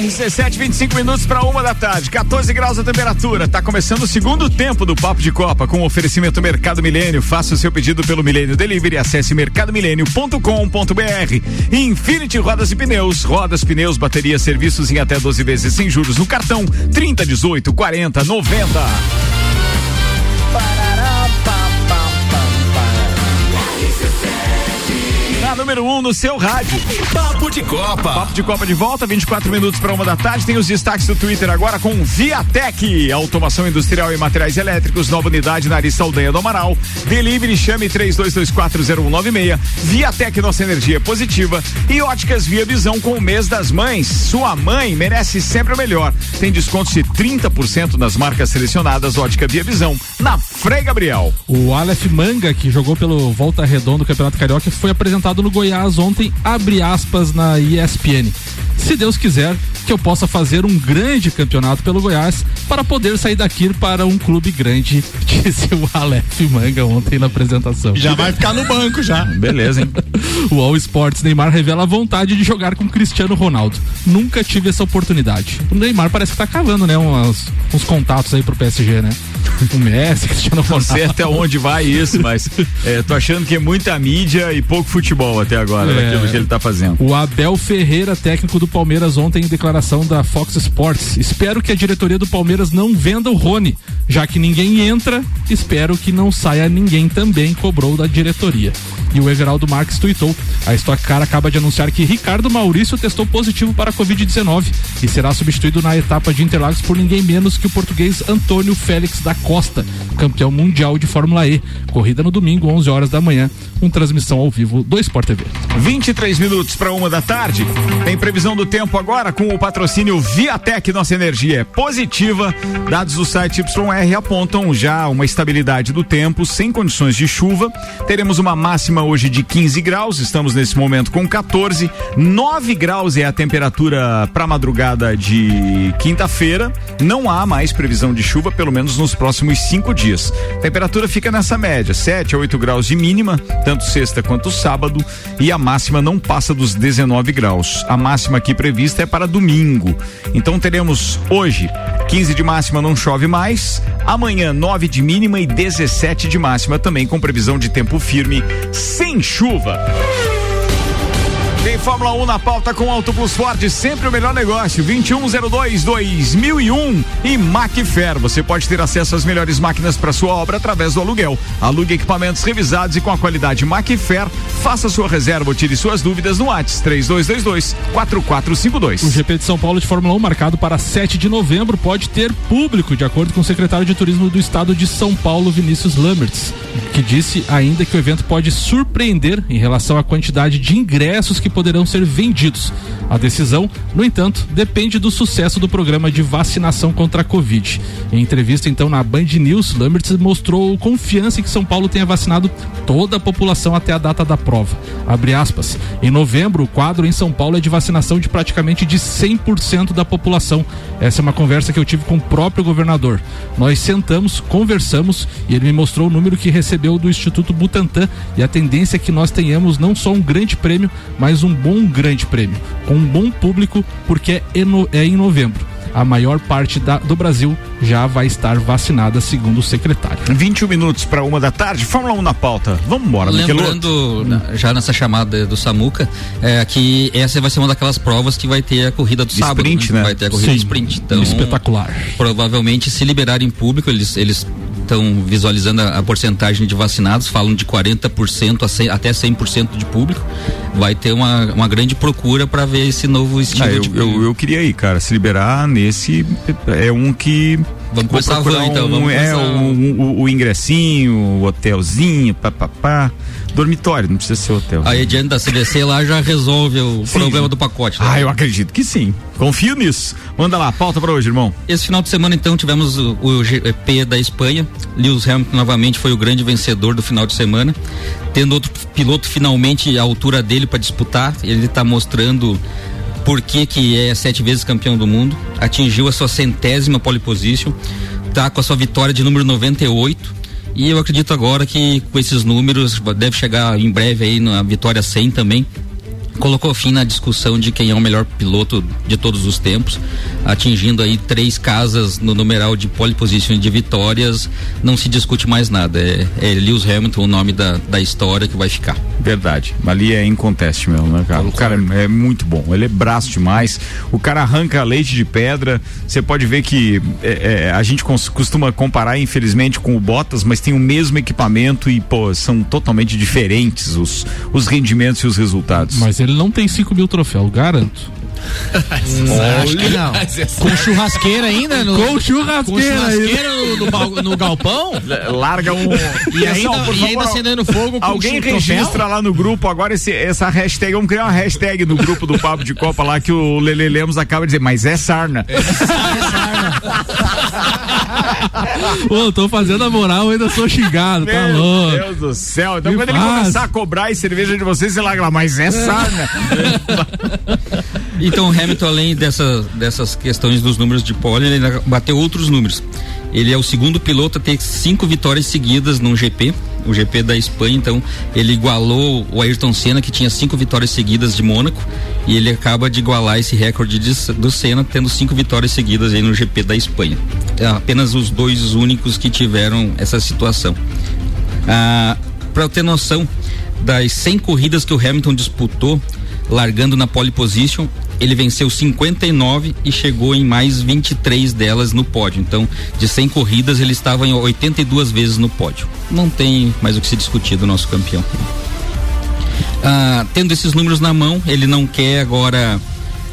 RC7, 25 minutos para uma da tarde, 14 graus a temperatura. Tá começando o segundo tempo do Papo de Copa com oferecimento Mercado Milênio. Faça o seu pedido pelo Milênio Delivery. Acesse mercadomilênio.com.br. Infinity Rodas e Pneus. Rodas, pneus, bateria, serviços em até 12 vezes sem juros no cartão 30, 18, 40, 90. Na número 1 um, no seu rádio. Papo de Copa. Papo de Copa de volta, 24 minutos para uma da tarde. Tem os destaques do Twitter agora com Viatec, automação industrial e materiais elétricos, nova unidade na Arista Aldeia do Amaral. Delivery chame 32240196. Viatec, nossa energia positiva. E óticas Via Visão com o mês das mães. Sua mãe merece sempre o melhor. Tem descontos de 30% nas marcas selecionadas Ótica Via Visão na Frei Gabriel. O Aleph Manga, que jogou pelo Volta Redonda do Campeonato Carioca, foi apresentado no Goiás ontem, abre aspas na ESPN. Se Deus quiser, que eu possa fazer um grande campeonato pelo Goiás para poder sair daqui para um clube grande, disse o Aleph Manga ontem na apresentação. Já vai ficar no banco já. Beleza, hein? o All Sports Neymar revela a vontade de jogar com Cristiano Ronaldo. Nunca tive essa oportunidade. O Neymar parece que tá cavando, né? Uns, uns contatos aí pro PSG, né? O Messi, Cristiano Ronaldo. Não sei até onde vai isso, mas é, tô achando que é muita mídia e pouco futebol até agora, É. daquilo que ele tá fazendo. O Abel Ferreira, técnico do Palmeiras, ontem em declaração da Fox Sports. Espero que a diretoria do Palmeiras não venda o Rony, já que ninguém entra, espero que não saia ninguém também, cobrou da diretoria. E o Everaldo Marques tuitou. A Stock Car acaba de anunciar que Ricardo Maurício testou positivo para a Covid-19 e será substituído na etapa de Interlagos por ninguém menos que o português Antônio Félix da Costa, campeão mundial de Fórmula E. Corrida no domingo, 11 horas da manhã, com transmissão ao vivo do Sport TV. 23 minutos para uma da tarde. Tem previsão do tempo agora com o patrocínio Viatec. Nossa energia é positiva. Dados do site YR apontam já uma estabilidade do tempo, sem condições de chuva. Teremos uma máxima hoje de 15 graus. Estamos nesse momento com 14. 9 graus é a temperatura para madrugada de quinta-feira. Não há mais previsão de chuva, pelo menos nos próximos cinco dias. A temperatura fica nessa média, 7 a 8 graus de mínima, tanto sexta quanto sábado, e a máxima não passa dos 19 graus. A máxima aqui prevista é para domingo. Então teremos hoje 15 de máxima, não chove mais. Amanhã 9 de mínima e 17 de máxima, também com previsão de tempo firme, sem chuva. Tem Fórmula 1 na pauta com Auto Plus Ford, sempre o melhor negócio. 2102-2001 e Macfer. Você pode ter acesso às melhores máquinas para sua obra através do aluguel. Alugue equipamentos revisados e com a qualidade Macfer. Faça sua reserva ou tire suas dúvidas no ATS 3222-4452. O GP de São Paulo de Fórmula 1, marcado para 7 de novembro, pode ter público, de acordo com o secretário de Turismo do Estado de São Paulo, Vinícius Lamberts, que disse ainda que o evento pode surpreender em relação à quantidade de ingressos que poderão ser vendidos. A decisão, no entanto, depende do sucesso do programa de vacinação contra a Covid. Em entrevista, então, na Band News, Lamberts mostrou confiança em que São Paulo tenha vacinado toda a população até a data da prova. Abre aspas. Em novembro, o quadro em São Paulo é de vacinação de praticamente de 100% da população. Essa é uma conversa que eu tive com o próprio governador. Nós sentamos, conversamos e ele me mostrou o número que recebeu do Instituto Butantan e a tendência é que nós tenhamos não só um grande prêmio, mas um bom grande prêmio, com um bom público, porque é, no- é em novembro. a maior parte da, do Brasil já vai estar vacinada, segundo o secretário. 21 minutos para uma da tarde, Fórmula 1 na pauta. Vamos embora, Lembrando, na- já nessa chamada do Samuca, é, que essa vai ser uma daquelas provas que vai ter a corrida do De sábado. sprint, né? Vai ter a corrida Sim. sprint. Então, Espetacular. provavelmente se liberarem em público, eles eles estão visualizando a, a porcentagem de vacinados, falam de 40% a 100, até 100% de público. Vai ter uma, uma grande procura para ver esse novo estilo Ah, eu, de eu, eu queria ir, cara. Se liberar nesse é um que. Vamos começar van, então, vamos é, um- o, o ingressinho, o hotelzinho, papapá. Dormitório, não precisa ser hotel. A Ediane da CDC lá já resolve o problema do pacote. né? Ah, eu acredito que sim. Confio nisso. Manda lá, pauta pra hoje, irmão. Esse final de semana, então, tivemos o, o GP da Espanha. Lewis Hamilton novamente foi o grande vencedor do final de semana. Tendo outro piloto finalmente à altura dele para disputar. Ele está mostrando por que, que é sete vezes campeão do mundo. Atingiu a sua centésima pole position. Tá com a sua vitória de número 98. E eu acredito agora que com esses números deve chegar em breve aí na vitória 100 também colocou fim na discussão de quem é o melhor piloto de todos os tempos, atingindo aí três casas no numeral de pole position de vitórias, não se discute mais nada. É, é Lewis Hamilton o nome da, da história que vai ficar. Verdade. Ali é inconteste mesmo, né, cara? O cara é, é muito bom. Ele é braço demais. O cara arranca leite de pedra. Você pode ver que é, é, a gente costuma comparar, infelizmente, com o Bottas, mas tem o mesmo equipamento e, pô, são totalmente diferentes os, os rendimentos e os resultados. Mas ele não tem 5 mil troféus, garanto. Acho que não. Com churrasqueira ainda? No, Com churrasqueira Com churrasqueira no, no galpão? Larga um. E ainda, Pessoal, e ainda acendendo fogo com Alguém troféu? registra lá no grupo agora esse, essa hashtag. Vamos criar uma hashtag no grupo do Papo de Copa lá que o Lele Lemos acaba de dizer, mas é sarna. Ô, tô fazendo a moral, ainda sou xingado, tá Meu louco. Deus do céu. Então Me quando ele faz. começar a cobrar e cerveja de vocês, você larga lá, mas é sarna. Então, o Hamilton, além dessa, dessas questões dos números de pole, ele bateu outros números. Ele é o segundo piloto a ter cinco vitórias seguidas num GP, o GP da Espanha. Então, ele igualou o Ayrton Senna, que tinha cinco vitórias seguidas de Mônaco, e ele acaba de igualar esse recorde de- do Senna, tendo cinco vitórias seguidas aí no GP da Espanha. É apenas os dois únicos que tiveram essa situação. Ah, para ter noção das 100 corridas que o Hamilton disputou, largando na pole position, ele venceu 59 e chegou em mais 23 delas no pódio. Então, de 100 corridas, ele estava em 82 vezes no pódio. Não tem mais o que se discutir do nosso campeão. Ah, tendo esses números na mão, ele não quer agora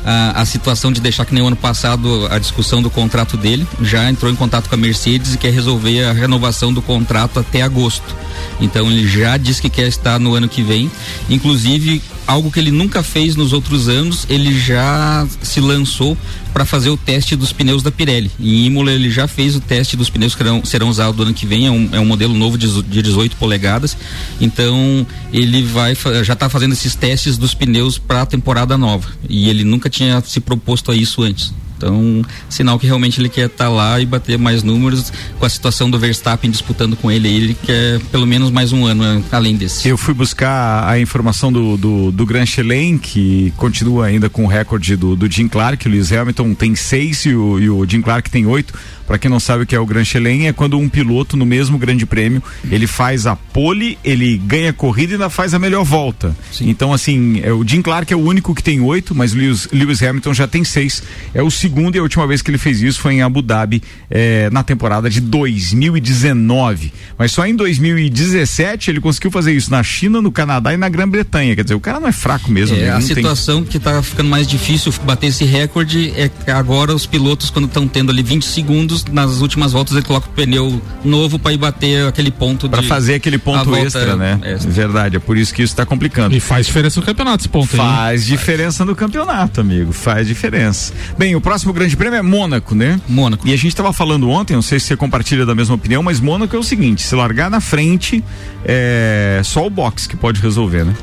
a, a situação de deixar que nem o ano passado a discussão do contrato dele. Já entrou em contato com a Mercedes e quer resolver a renovação do contrato até agosto. Então ele já disse que quer estar no ano que vem. Inclusive, algo que ele nunca fez nos outros anos, ele já se lançou para fazer o teste dos pneus da Pirelli. Em Imola ele já fez o teste dos pneus que serão, serão usados no ano que vem, é um, é um modelo novo de, de 18 polegadas. Então ele vai já está fazendo esses testes dos pneus para a temporada nova. E ele nunca tinha se proposto a isso antes. Então, sinal que realmente ele quer estar lá e bater mais números com a situação do Verstappen disputando com ele. Ele quer pelo menos mais um ano eh, além desse. Eu fui buscar a informação do, do, do Grand Chelem, que continua ainda com o recorde do, do Jim Clark. O Lewis Hamilton tem seis e o, e o Jim Clark tem oito. Para quem não sabe o que é o Grand Chelem, é quando um piloto no mesmo grande prêmio ele faz a pole, ele ganha a corrida e ainda faz a melhor volta. Então, assim, é, o Jim Clark é o único que tem oito, mas Lewis, Lewis Hamilton já tem seis. É o segundo e a última vez que ele fez isso foi em Abu Dhabi, eh, na temporada de 2019. Mas só em 2017 ele conseguiu fazer isso na China, no Canadá e na Grã-Bretanha. Quer dizer, o cara não é fraco mesmo. É, né? a Não tem- situação que está ficando mais difícil bater esse recorde é que agora os pilotos, quando estão tendo ali 20 segundos, nas últimas voltas ele coloca o pneu novo para ir bater aquele ponto Pra de- fazer aquele ponto extra, né? extra. Verdade, é por isso que isso tá complicando. E faz diferença no campeonato esse ponto aí. Faz diferença no campeonato, amigo. Faz diferença. Bem, o próximo grande prêmio é Mônaco, né? Mônaco. E a gente tava falando ontem, não sei se você compartilha da mesma opinião, mas Mônaco é o seguinte: se largar na frente, é só o box que pode resolver, né?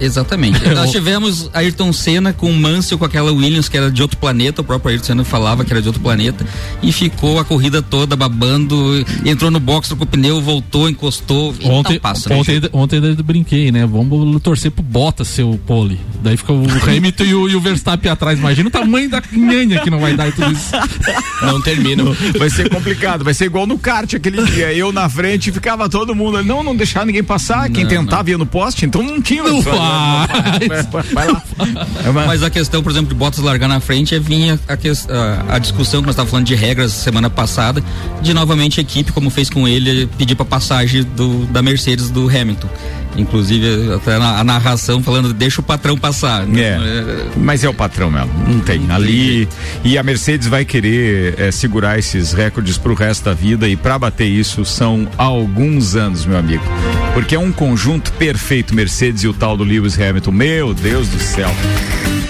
Exatamente. Nós tivemos Ayrton Senna com o Mansell, com aquela Williams que era de outro planeta, o próprio Ayrton Senna falava que era de outro planeta, e ficou a corrida toda babando, entrou no box, trocou o pneu, voltou, encostou, e Ontem, não passa, né, ontem, ontem eu brinquei, né? Vamos torcer pro Bottas ser o pole. Daí fica o Hamilton e o, e o Verstappen atrás. Imagina o tamanho da nhanha que não vai dar e tudo isso. Não termina. Vai ser complicado, vai ser igual no kart aquele dia. Eu na frente ficava todo mundo. Não, não deixar ninguém passar. Quem Não, tentava ia no poste, então não tinha. Não Vai, vai lá. Mas a questão, por exemplo, de Bottas largar na frente é vinha a, ques- a- a discussão que nós estávamos falando de regras semana passada, de novamente a equipe, como fez com ele, pedir para passagem do, da Mercedes do Hamilton. Inclusive, até na, a narração falando, deixa o patrão passar. É, mas é o patrão mesmo, não tem. Ali e a Mercedes vai querer eh, segurar esses recordes pro resto da vida e para bater isso são alguns anos, meu amigo. Porque é um conjunto perfeito Mercedes e o tal do Lewis Hamilton. Meu Deus do céu.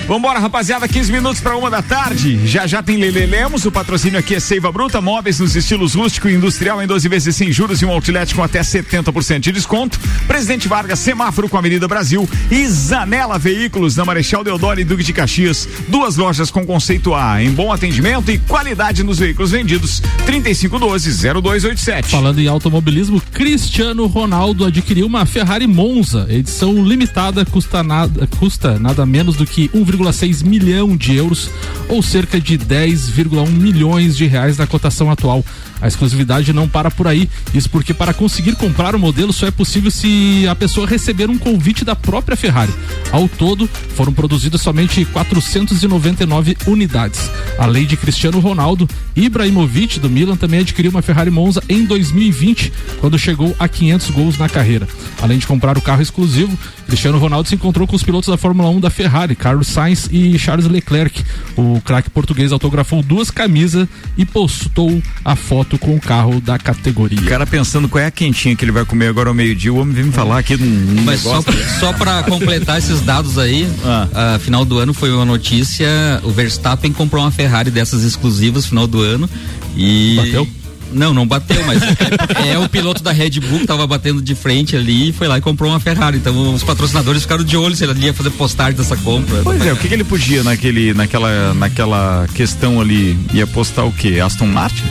Vambora, rapaziada, 15 minutos para uma da tarde. Já já tem Lele Lemos, o patrocínio aqui é Seiva Bruta, móveis nos estilos rústico e industrial em 12 vezes sem juros e um outlet com até 70% de desconto. Presidente Vargas, semáforo com a Avenida Brasil e Zanela Veículos na Marechal Deodoro e Duque de Caxias. Duas lojas com conceito A em bom atendimento e qualidade nos veículos vendidos. 3512-0287. Falando em automobilismo, Cristiano Ronaldo adquiriu uma Ferrari Monza, edição limitada, custa nada, custa nada menos do que 1,6 milhão de euros, ou cerca de 10,1 milhões de reais na cotação atual. A exclusividade não para por aí, isso porque para conseguir comprar o modelo só é possível se a pessoa receber um convite da própria Ferrari. Ao todo, foram produzidas somente 499 unidades. Além de Cristiano Ronaldo, Ibrahimovic do Milan também adquiriu uma Ferrari Monza em 2020, quando chegou a 500 gols na carreira. Além de comprar o carro exclusivo, Cristiano Ronaldo se encontrou com os pilotos da Fórmula 1 da Ferrari, Carlos Sainz e Charles Leclerc. O craque português autografou duas camisas e postou a foto com o carro da categoria. O cara pensando qual é a quentinha que ele vai comer agora ao meio-dia, o homem vem me falar aqui de um Mas só, negócio. só para completar esses dados aí, a final do ano foi uma notícia, o Verstappen comprou uma Ferrari dessas exclusivas final do ano e Bateu? Não, não bateu, mas é, o piloto da Red Bull que tava batendo de frente ali e foi lá e comprou uma Ferrari. Então os patrocinadores ficaram de olho se ele ia fazer postagem dessa compra. Pois é, o que, que ele podia naquele, naquela, naquela questão ali? Ia postar o quê? Aston Martin?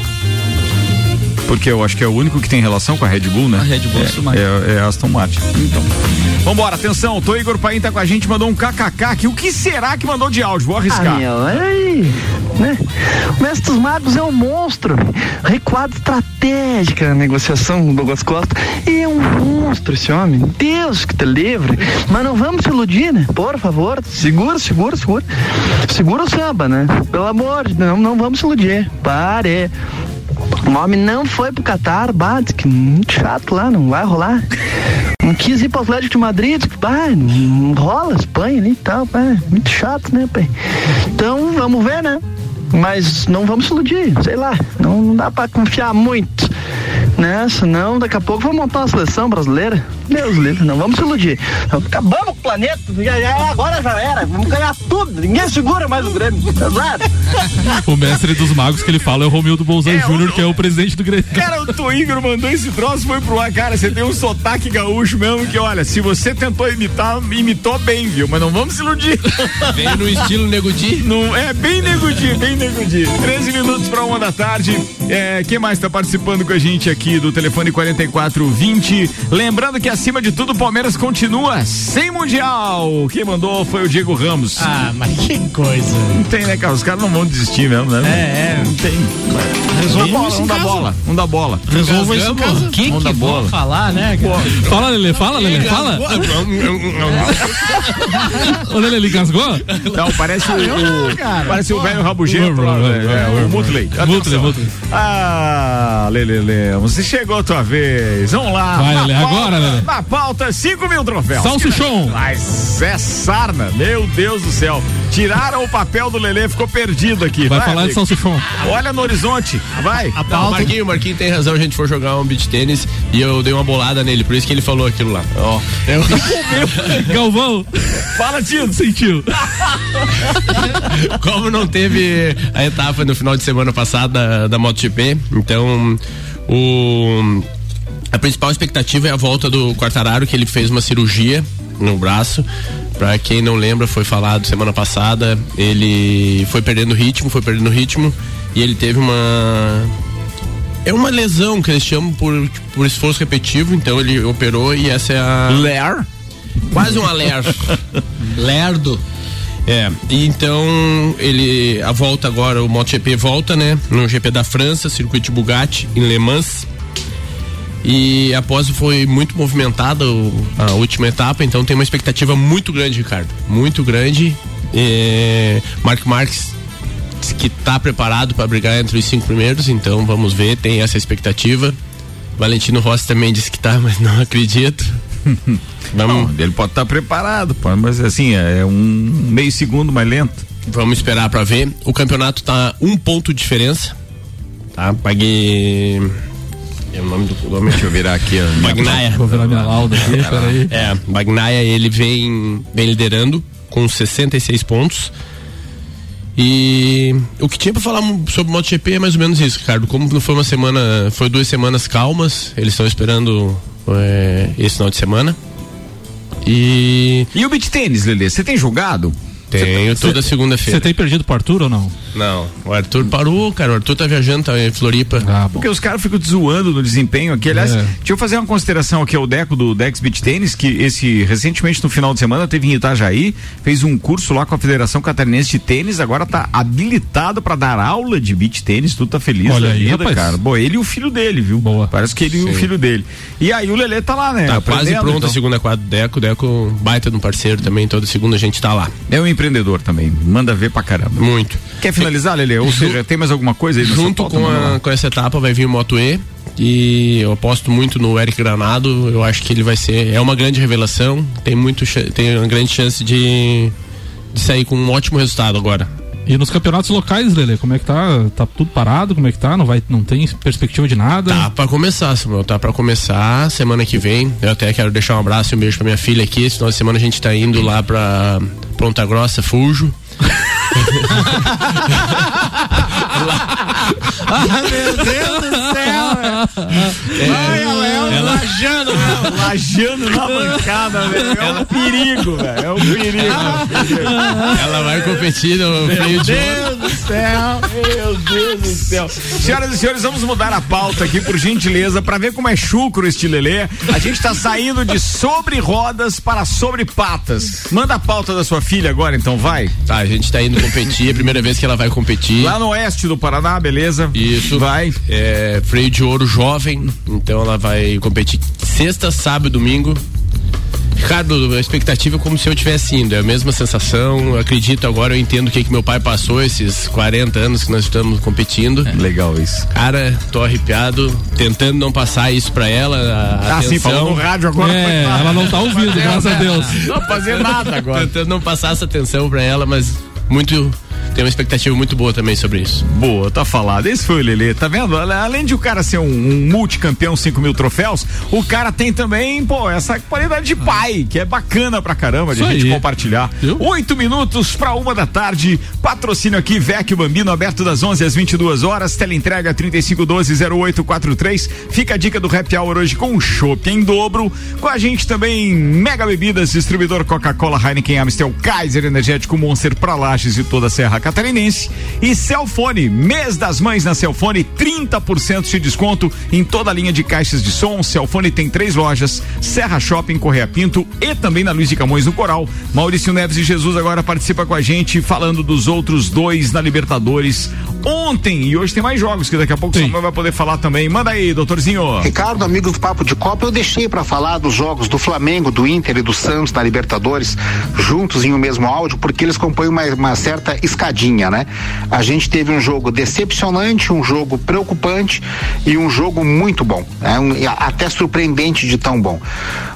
Porque eu acho que é o único que tem relação com a Red Bull, né? A Red Bull é Aston Martin. É, é Aston Martin. Então. Vambora, atenção, o Igor Paim tá com a gente, mandou um kkk aqui. O que será que mandou de áudio? Vou arriscar. Ah, meu, olha aí, né? O mestre dos magos é um monstro. Recuado estratégica na negociação do Douglas Costa. E é um monstro esse homem. Deus que te livre. Mas não vamos se iludir, né? Por favor, segura, segura, segura. Segura o samba, né? Pelo amor de Deus, não, não vamos se iludir. Pare. O homem não foi pro Catar, bate, que muito chato lá, não vai rolar. Não quis ir pro Atlético de Madrid, pá, não rola, Espanha ali e tal, pá, muito chato, né, pai? Então, vamos ver, né? Mas não vamos iludir, sei lá, não, dá pra confiar muito, né? Senão daqui a pouco vamos montar uma seleção brasileira. Deus livre, não vamos se iludir. Acabamos com o planeta, já, já- agora já era, vamos ganhar tudo, ninguém segura mais o Grêmio, exato. O mestre dos magos que ele fala é o Romildo Bolzan Júnior, que é o presidente do Grêmio. Cara, o Toigro mandou esse troço, foi pro ar. Cara, você tem um sotaque gaúcho mesmo que, olha, se você tentou imitar, imitou bem, viu? Mas não vamos se iludir. Vem no estilo Negudi? Não, é bem Negudi, bem Negudi. 13 minutos pra uma da tarde. É, quem mais tá participando com a gente aqui do telefone 4420? Lembrando que acima de tudo o Palmeiras continua sem Mundial. Quem mandou foi o Diego Ramos. Ah, mas que coisa. Não tem, né, cara? Os caras não vão desistir mesmo, né? É, é. Não tem. Resolva isso um em da casa. bola. Um da bola. Resolva isso em casa. Que um que bola. falar, né, cara? Fala, Lele, fala, Lele, fala. Ô, Lele, ele gasgou? Não, parece o, o- parece o velho rabugento velho. É, o Mutley. Mutley, Mutley. Ah, Lele, Lele, você chegou a tua vez. Vamos lá. Vai, Na Lele, pauta- agora, Lele. Na pauta, 5 mil troféus. Salsichão. Mas é sarna, meu Deus do céu. Tiraram o papel do Lele, ficou perdido aqui. Vai falar de amigo. salsichão. Olha no horizonte, vai. A pauta... Não, o Marquinho, Marquinho tem razão, a gente for jogar um beach tênis e eu dei uma bolada nele, por isso que ele falou aquilo lá. Ó. Eu... Galvão. Fala, Tino. Sentiu. Como não teve a etapa no final de semana passada da, da MotoGP, então o a principal expectativa é a volta do Quartararo, que ele fez uma cirurgia no braço. Pra quem não lembra, foi falado semana passada, ele foi perdendo ritmo, foi perdendo ritmo e ele teve uma é uma lesão que eles chamam por, por esforço repetitivo, então ele operou e essa é a Ler? Quase um alerta. Lerdo. É, então ele a volta agora, o MotoGP volta, né? No GP da França, circuito Bugatti em Le Mans. E após foi muito movimentada a última etapa, então tem uma expectativa muito grande, Ricardo. Muito grande. É, Mark Marques que está preparado para brigar entre os cinco primeiros, então vamos ver, tem essa expectativa. Valentino Rossi também disse que tá, mas não acredito. Não, ele pode estar preparado, pô, mas assim, é um meio segundo mais lento. Vamos esperar pra ver. O campeonato tá um ponto de diferença. Tá? Paguei. É o nome do nome. Deixa eu virar aqui, ó. Bagnaia. Vou virar minha lauda aqui, peraí. É, Bagnaia ele vem, vem liderando com 66 pontos. E o que tinha pra falar sobre o MotoGP é mais ou menos isso, Ricardo. Como não foi uma semana, foi duas semanas calmas, eles estão esperando é, esse final de semana. E. E o beat tênis, Lelê? Você tem jogado? Tenho toda segunda-feira. Você tem perdido pro Arthur ou não? Não, o Arthur parou, cara. O Arthur tá viajando, tá em Floripa. Ah, Porque os caras ficam te zoando no desempenho aqui. Aliás, É. deixa eu fazer uma consideração aqui ao Deco do Dex Beach Tênis, que esse recentemente no final de semana teve em Itajaí, fez um curso lá com a Federação Catarinense de Tênis, agora tá habilitado para dar aula de beach tênis, tudo tá feliz Olha da aí, vida, rapaz. cara. Bom, ele e o filho dele, viu? Boa. Parece que ele e o Sim. filho dele. E aí o Lelê tá lá, né? Tá quase pronto então. a segunda quadra do Deco. Deco, baita no parceiro também. Toda segunda a gente tá lá. É um empreendedor também, manda ver pra caramba. Muito. Quer finalizar, Lelê? Ou seja, tem mais alguma coisa aí? Junto pauta? com, a, com essa etapa vai vir o Moto E. E eu aposto muito no Eric Granado. Eu acho que ele vai ser. É uma grande revelação. Tem, muito, tem uma grande chance de, de sair com um ótimo resultado agora. E nos campeonatos locais, Lele, como é que tá? Tá tudo parado? Como é que tá? Não vai, não tem perspectiva de nada? Tá pra começar, Samuel. Tá pra começar semana que vem. Eu até quero deixar um abraço e um beijo pra minha filha aqui. Esse final de semana a gente tá indo lá pra Ponta Grossa, Fujo. Ah, meu Deus do céu! Ai, ela é um ela- lajando, velho. Lajando na bancada, velho. É um perigo, velho. É um perigo. Ela vai competir no freio de Deus céu, meu Deus do céu. Senhoras e senhores, vamos mudar a pauta aqui, por gentileza, pra ver como é chucro este lelê. A gente tá saindo de sobre rodas para sobre patas. Manda a pauta da sua filha agora, então, vai. Tá, a gente tá indo competir, é a primeira vez que ela vai competir. Lá no oeste do Paraná, beleza? Isso. Vai. É, freio de ouro jovem, então ela vai competir sexta, sábado e domingo. Ricardo, a expectativa é como se eu tivesse indo, é a mesma sensação. Eu acredito agora, eu entendo o que, que meu pai passou esses 40 anos que nós estamos competindo. legal isso. Cara, tô arrepiado, tentando não passar isso pra ela. A, Ah, sim, atenção. falou no rádio agora. É, ela não tá ouvindo, graças a Deus. Não fazer nada agora. Tentando não passar essa atenção pra ela, mas muito. Tem uma expectativa muito boa também sobre isso. Boa, tá falado. Esse foi o Lelê, tá vendo? Além de o cara ser um, um multicampeão 5 mil troféus, o cara tem também, pô, essa qualidade de pai, que é bacana pra caramba de Isso a gente aí. compartilhar. Oito minutos pra uma da tarde, patrocínio aqui, Vecchio Bambino, aberto das 11 às 22 horas, teleentrega 3512-0843. Fica a dica do Happy Hour hoje com o chopp em dobro. Com a gente também, Mega Bebidas, distribuidor Coca-Cola, Heineken, Amstel, Kaiser, Energético Monster pra Lages e toda a Serra Catarinense. E Celfone, mês das mães na Celfone, 30% de desconto em toda a linha de caixas de som. Celfone tem três lojas, Serra Shopping, Correia Pinto e também na Luiz de Camões no Coral. Maurício Neves e Jesus agora participa com a gente falando dos outros dois na Libertadores ontem e hoje tem mais jogos que daqui a pouco o Samuel vai poder falar também. Manda aí, doutorzinho. Ricardo, amigo do Papo de Copa, eu deixei para falar dos jogos do Flamengo, do Inter e do Santos na Libertadores juntos em um mesmo áudio, porque eles compõem uma, uma certa escadinha, né? A gente teve um jogo decepcionante, um jogo preocupante e um jogo muito bom, né? Um- até surpreendente de tão bom.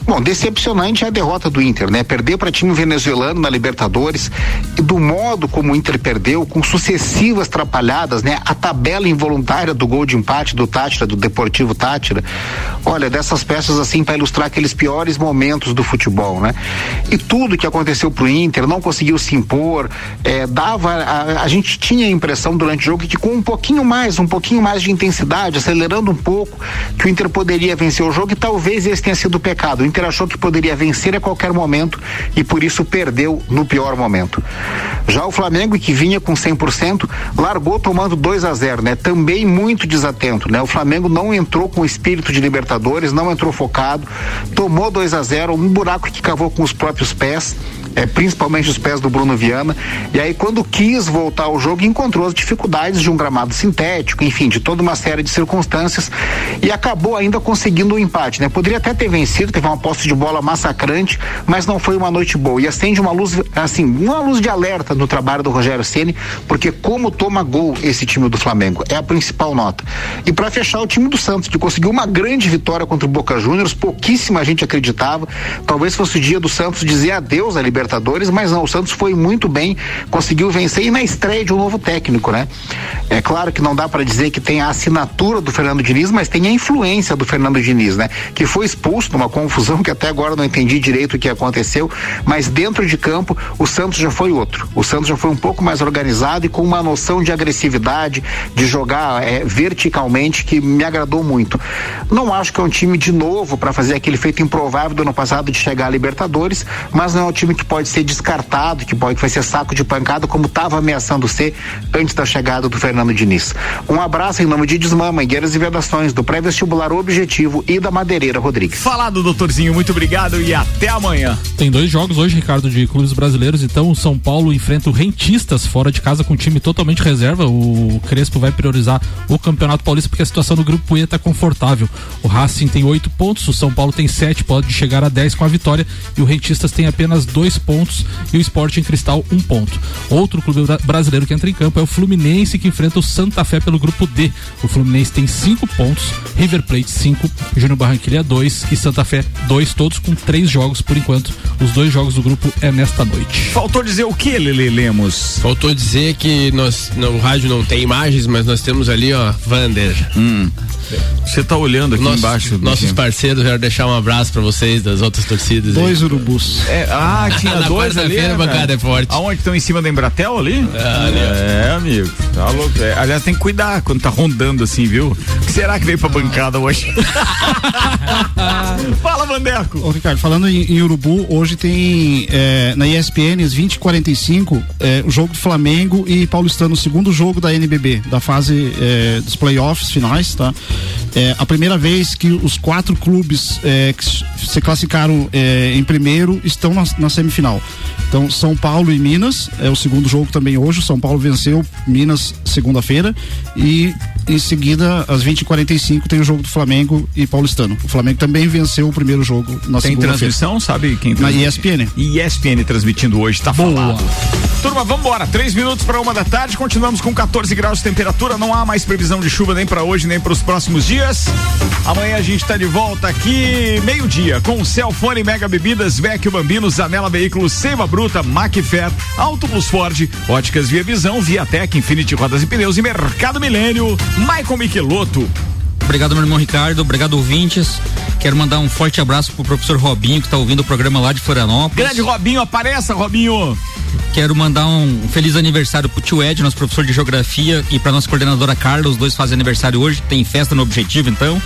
Bom, decepcionante é a derrota do Inter, né? Perder para time venezuelano na Libertadores e do modo como o Inter perdeu, com sucessivas atrapalhadas, né? A tabela involuntária do gol de empate do Tátira, do Deportivo Tátira. Olha, dessas peças assim para ilustrar aqueles piores momentos do futebol, né? E tudo que aconteceu pro Inter, não conseguiu se impor, eh, dava a, a gente tinha a impressão durante o jogo que com um pouquinho mais, um pouquinho mais de intensidade, acelerando um pouco, que o Inter poderia vencer o jogo e talvez esse tenha sido o pecado. O Inter achou que poderia vencer a qualquer momento e por isso perdeu no pior momento. Já o Flamengo, que vinha com 100%, largou tomando 2 a 0 né? Também muito desatento, né? O Flamengo não entrou com espírito de Libertadores, não entrou focado, tomou 2 a 0 um buraco que cavou com os próprios pés é, principalmente os pés do Bruno Viana. E aí, quando quis voltar ao jogo, encontrou as dificuldades de um gramado sintético, enfim, de toda uma série de circunstâncias e acabou ainda conseguindo o um empate, né? Poderia até ter vencido, teve uma posse de bola massacrante, mas não foi uma noite boa. E acende uma luz, assim, uma luz de alerta no trabalho do Rogério Ceni, porque como toma gol esse time do Flamengo é a principal nota. E para fechar o time do Santos, que conseguiu uma grande vitória contra o Boca Juniors, pouquíssima gente acreditava. Talvez fosse o dia do Santos dizer adeus à Libertadores Libertadores, mas não, o Santos foi muito bem, conseguiu vencer e na estreia de um novo técnico, né? É claro que não dá para dizer que tem a assinatura do Fernando Diniz, mas tem a influência do Fernando Diniz, né? Que foi expulso numa confusão que até agora não entendi direito o que aconteceu, mas dentro de campo o Santos já foi outro. O Santos já foi um pouco mais organizado e com uma noção de agressividade, de jogar é, verticalmente que me agradou muito. Não acho que é um time de novo para fazer aquele feito improvável do ano passado de chegar à Libertadores, mas não é um time que pode pode ser descartado, que pode vai ser saco de pancada, como estava ameaçando ser antes da chegada do Fernando Diniz. Um abraço em nome de Desmã, Mangueiras e Vedações, do pré-vestibular Objetivo e da Madeireira Rodrigues. Falado, doutorzinho, muito obrigado e até amanhã. Tem dois jogos hoje, Ricardo, de clubes brasileiros. Então, o São Paulo enfrenta o Rentistas fora de casa com um time totalmente reserva. O Crespo vai priorizar o Campeonato Paulista porque a situação do grupo E está confortável. O Racing tem oito pontos, o São Paulo tem sete, pode chegar a dez com a vitória e o Rentistas tem apenas dois pontos e o Esporte em Cristal um ponto. Outro clube brasileiro que entra em campo é o Fluminense que enfrenta o Santa Fé pelo grupo D. O Fluminense tem cinco pontos, River Plate cinco, Júnior Barranquilha dois e Santa Fé dois, todos com três jogos por enquanto. Os dois jogos do grupo é nesta noite. Faltou dizer o que, Lele Lemos? Faltou dizer que nós, no rádio não tem imagens, mas nós temos ali, ó, Vander. Hum. Você tá olhando aqui Nosso, embaixo. Nossos parceiros, quero deixar um abraço para vocês das outras torcidas. Dois aí. urubus. É, ah, tinha Na dois ali. A bancada é forte. Aonde estão em cima da Embratel ali? Ah, ali, é, amigo. Tá louco. É, aliás, tem que cuidar quando tá rondando assim, viu? O que será que veio pra bancada hoje? Fala, Vandeco. Ô, Ricardo, falando em, em Urubu, hoje tem é, na ESPN, às 20 45 é, o jogo do Flamengo e Paulistano, o segundo jogo da NBB, da fase é, dos playoffs finais, tá? É a primeira vez que os quatro clubes é, que se classificaram é, em primeiro estão na, na, semifinal. Então, São Paulo e Minas, é o segundo jogo também hoje. O São Paulo venceu Minas segunda-feira e em seguida, às 20h45, tem o jogo do Flamengo e Paulistano. O Flamengo também venceu o primeiro jogo na Tem transmissão, sabe quem Na ESPN. ESPN transmitindo hoje, tá Boa. falado. Turma, vambora. Três minutos para uma da tarde. Continuamos com 14 graus de temperatura. Não há mais previsão de chuva nem para hoje, nem para os próximos dias. Amanhã a gente está de volta aqui, meio-dia, com Celfone Mega Bebidas, Vecchio Bambino, Zanela Veículos, Seiva Bruta, Macfer, Auto Plus Ford, Óticas Via Visão, Viatec, Infinity Rodas e Pneus e Mercado Milênio. Michael Michelotto. Obrigado, meu irmão Ricardo. Obrigado, ouvintes. Quero mandar um forte abraço pro professor Robinho, que está ouvindo o programa lá de Florianópolis. Grande Robinho, apareça, Robinho. Quero mandar um feliz aniversário pro tio Ed, nosso professor de geografia, e pra nossa coordenadora Carla. Os dois fazem aniversário hoje. Tem festa no Objetivo, então.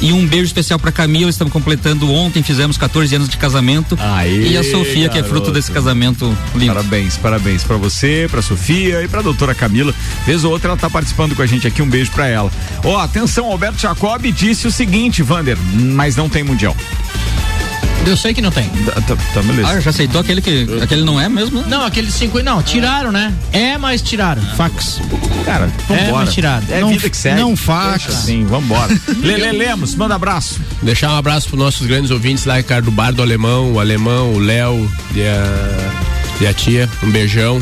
E um beijo especial pra Camila, estamos completando ontem, fizemos 14 anos de casamento. Aê, e a Sofia, garoto. que é fruto desse casamento lindo. Parabéns, parabéns pra você, pra Sofia e pra doutora Camila. Vez ou outra ela tá participando com a gente aqui, um beijo pra ela. Ó, atenção, Alberto Jacob disse o seguinte, Vander, mas não tem mundial. Eu sei que não tem. Tá, tá beleza. Ah, já aceitou aquele que aquele não é mesmo? Não, aquele cinco. Não, tiraram, né? É, mas tiraram. Fax. Cara, É, vambora. mas tirado. É Não- vida que segue. não fax. Assim, vambora. Lele Lemos, manda abraço. Deixar um abraço pros nossos grandes ouvintes lá, Ricardo Bar do Alemão, o Alemão, o Léo e a, e a tia. Um beijão,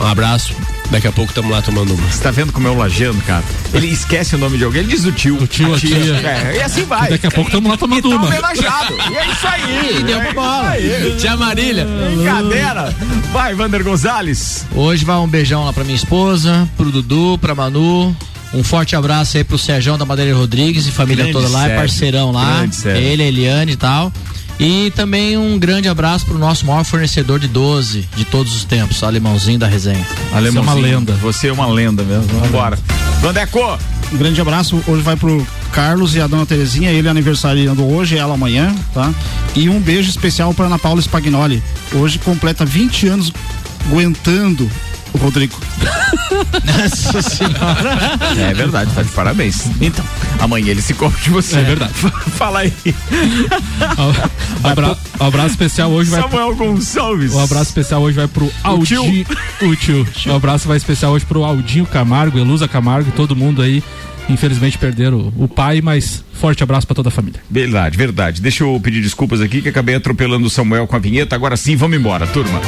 um abraço. Daqui a pouco estamos lá tomando uma. Você tá vendo como é o lajeando, cara? Ele esquece o nome de alguém, ele diz o tio. O tio, a tia. É, e assim vai. E daqui a pouco estamos lá tomando e tá uma. homenageado. E é isso aí. E deu é pra bola. isso aí. Tia Marília. Brincadeira. Vai, Vander Gonzalez. Hoje vai um beijão lá pra minha esposa, pro Dudu, pra Manu. Um forte abraço aí pro Sérgio da Madeira Rodrigues e família Grande toda lá, é Sérgio. parceirão lá. Grande. Ele, a Eliane e tal. E também um grande abraço pro nosso maior fornecedor de 12 de todos os tempos, alemãozinho da resenha. Alemãozinho, Você é uma lenda. Você é uma lenda mesmo. Vambora. Vandeco, um grande abraço. Hoje vai pro Carlos e a dona Terezinha, ele aniversariando hoje, ela amanhã, tá? E um beijo especial para Ana Paula Spagnoli. Hoje completa 20 anos aguentando o Rodrigo. Nossa senhora. É verdade, tá de parabéns. Então, amanhã ele se come de você. É verdade. Fala aí. Abra, abraço especial hoje vai Samuel Gonçalves. O abraço especial hoje vai pro Aldinho. O tio. O abraço vai especial hoje pro Aldinho Camargo, Elusa Camargo, todo mundo aí. Infelizmente perderam o pai, mas forte abraço para toda a família. Verdade, verdade. Deixa eu pedir desculpas aqui que acabei atropelando o Samuel com a vinheta. Agora sim, vamos embora, turma.